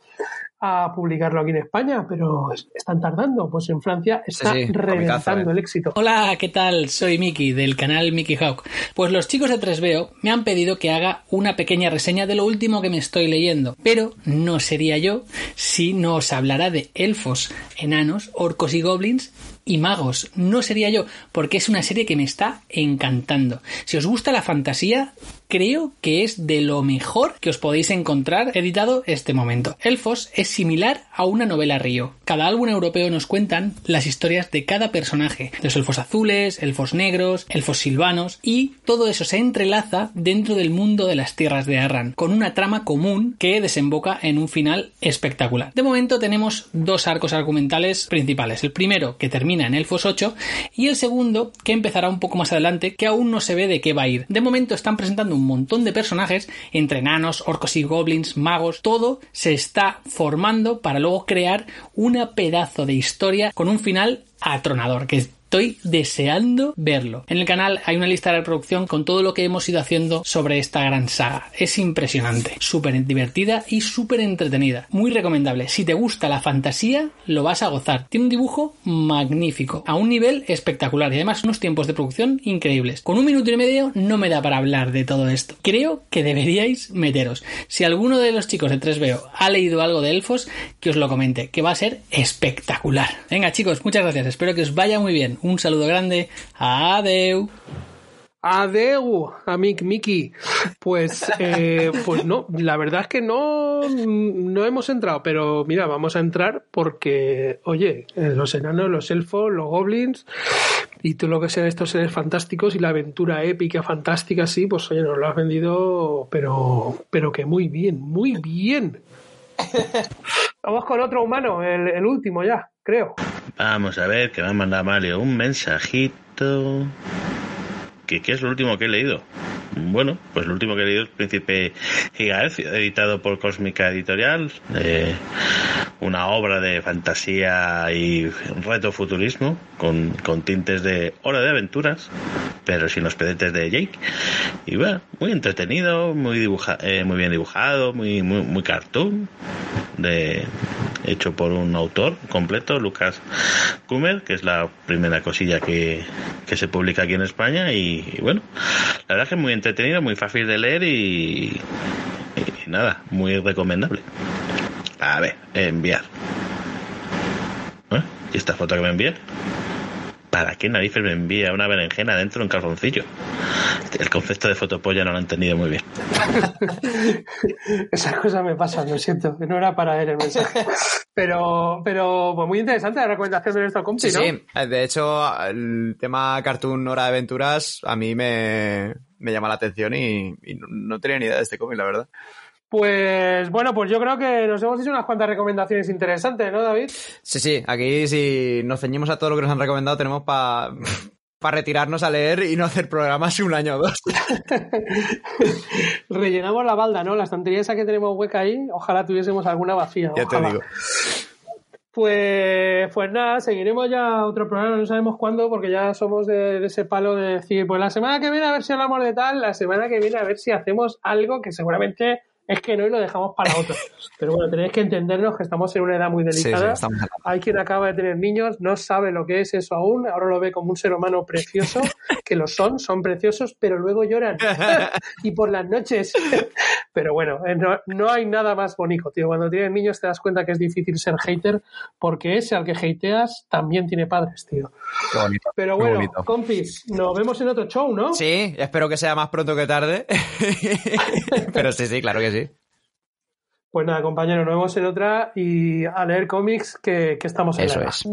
a publicarlo aquí en España, pero es- están tardando. Pues en Francia está Sí, sí, reventando comicazo, el éxito. Hola, ¿qué tal? Soy Miki del canal Mickey Hawk. Pues los chicos de 3BO me han pedido que haga una pequeña reseña de lo último que me estoy leyendo, pero no sería yo si no os hablara de elfos, enanos, orcos y goblins y magos. No sería yo, porque es una serie que me está encantando. Si os gusta la fantasía, creo que es de lo mejor que os podéis encontrar editado este momento. Elfos es similar a una novela río. Cada álbum europeo nos cuentan las historias de cada personaje. Los elfos azules, elfos negros, elfos silvanos y todo eso se entrelaza dentro del mundo de las tierras de Arran, con una trama común que desemboca en un final espectacular. De momento tenemos dos arcos argumentales principales. El primero que termina en Elfos 8 y el segundo que empezará un poco más adelante que aún no se ve de qué va a ir. De momento están presentando un montón de personajes entre enanos, orcos y goblins, magos, todo se está formando para luego crear una pedazo de historia con un final atronador que Estoy deseando verlo. En el canal hay una lista de reproducción con todo lo que hemos ido haciendo sobre esta gran saga. Es impresionante, súper divertida y súper entretenida. Muy recomendable. Si te gusta la fantasía, lo vas a gozar. Tiene un dibujo magnífico, a un nivel espectacular y además unos tiempos de producción increíbles. Con un minuto y medio no me da para hablar de todo esto. Creo que deberíais meteros. Si alguno de los chicos de 3BO ha leído algo de elfos, que os lo comente, que va a ser espectacular. Venga chicos, muchas gracias. Espero que os vaya muy bien. Un saludo grande. Adeu. Adeu, amic Miki. Pues, eh, pues no, la verdad es que no, no hemos entrado, pero mira, vamos a entrar porque, oye, eh, los enanos, los elfos, los goblins y todo lo que sean estos seres fantásticos y la aventura épica, fantástica, sí, pues oye, nos lo has vendido, pero, pero que muy bien, muy bien. Vamos con otro humano, el, el último ya, creo. Vamos a ver, que me ha mandado Mario un mensajito. ¿Qué, ¿Qué es lo último que he leído? Bueno, pues lo último que he leído es Príncipe Gigahercio, editado por Cósmica Editorial. eh, una obra de fantasía y retrofuturismo con, con tintes de hora de aventuras, pero sin los pedetes de Jake. Y bueno, muy entretenido, muy, dibuja, eh, muy bien dibujado, muy, muy, muy cartoon, de, hecho por un autor completo, Lucas Kummer, que es la primera cosilla que, que se publica aquí en España. Y, bueno, la verdad es que es muy entretenido, muy fácil de leer y, y nada, muy recomendable. A ver, enviar. ¿Eh? ¿Y esta foto que me envía? ¿Para qué narices me envía una berenjena dentro de un calzoncillo? El concepto de fotopolla no lo he entendido muy bien. Esas cosas me pasan, lo siento, no era para él el mensaje. Pero, pero pues muy interesante la recomendación de nuestro compi, Sí, ¿no? sí. De hecho, el tema cartoon Hora de Aventuras a mí me, me llama la atención y, y no, no tenía ni idea de este cómic, la verdad. Pues bueno, pues yo creo que nos hemos hecho unas cuantas recomendaciones interesantes, ¿no, David? Sí, sí, aquí si nos ceñimos a todo lo que nos han recomendado tenemos para retirarnos a leer y no hacer programas un año o dos. Rellenamos la balda, ¿no? La estantería esa que tenemos hueca ahí, ojalá tuviésemos alguna vacía. Ya te digo. Pues, pues nada, seguiremos ya otro programa, no sabemos cuándo, porque ya somos de, de ese palo de decir, pues la semana que viene a ver si hablamos de tal, la semana que viene a ver si hacemos algo que seguramente es que no y lo dejamos para otros. Pero bueno, tenéis que entendernos que estamos en una edad muy delicada. Hay quien acaba de tener niños, no sabe lo que es eso aún, ahora lo ve como un ser humano precioso, que lo son, son preciosos, pero luego lloran. y por las noches. pero bueno, eh, no, no, hay nada más bonito, tío. Cuando tienes niños te das cuenta que es difícil ser hater, porque ese al que hateas también tiene padres, tío. pero bueno, compis, nos vemos en otro show, ¿no? Sí, espero que sea más pronto que tarde. pero sí, sí, claro que sí. Pues nada, compañero, nos vemos en otra y a leer cómics que, que estamos en Eso la es.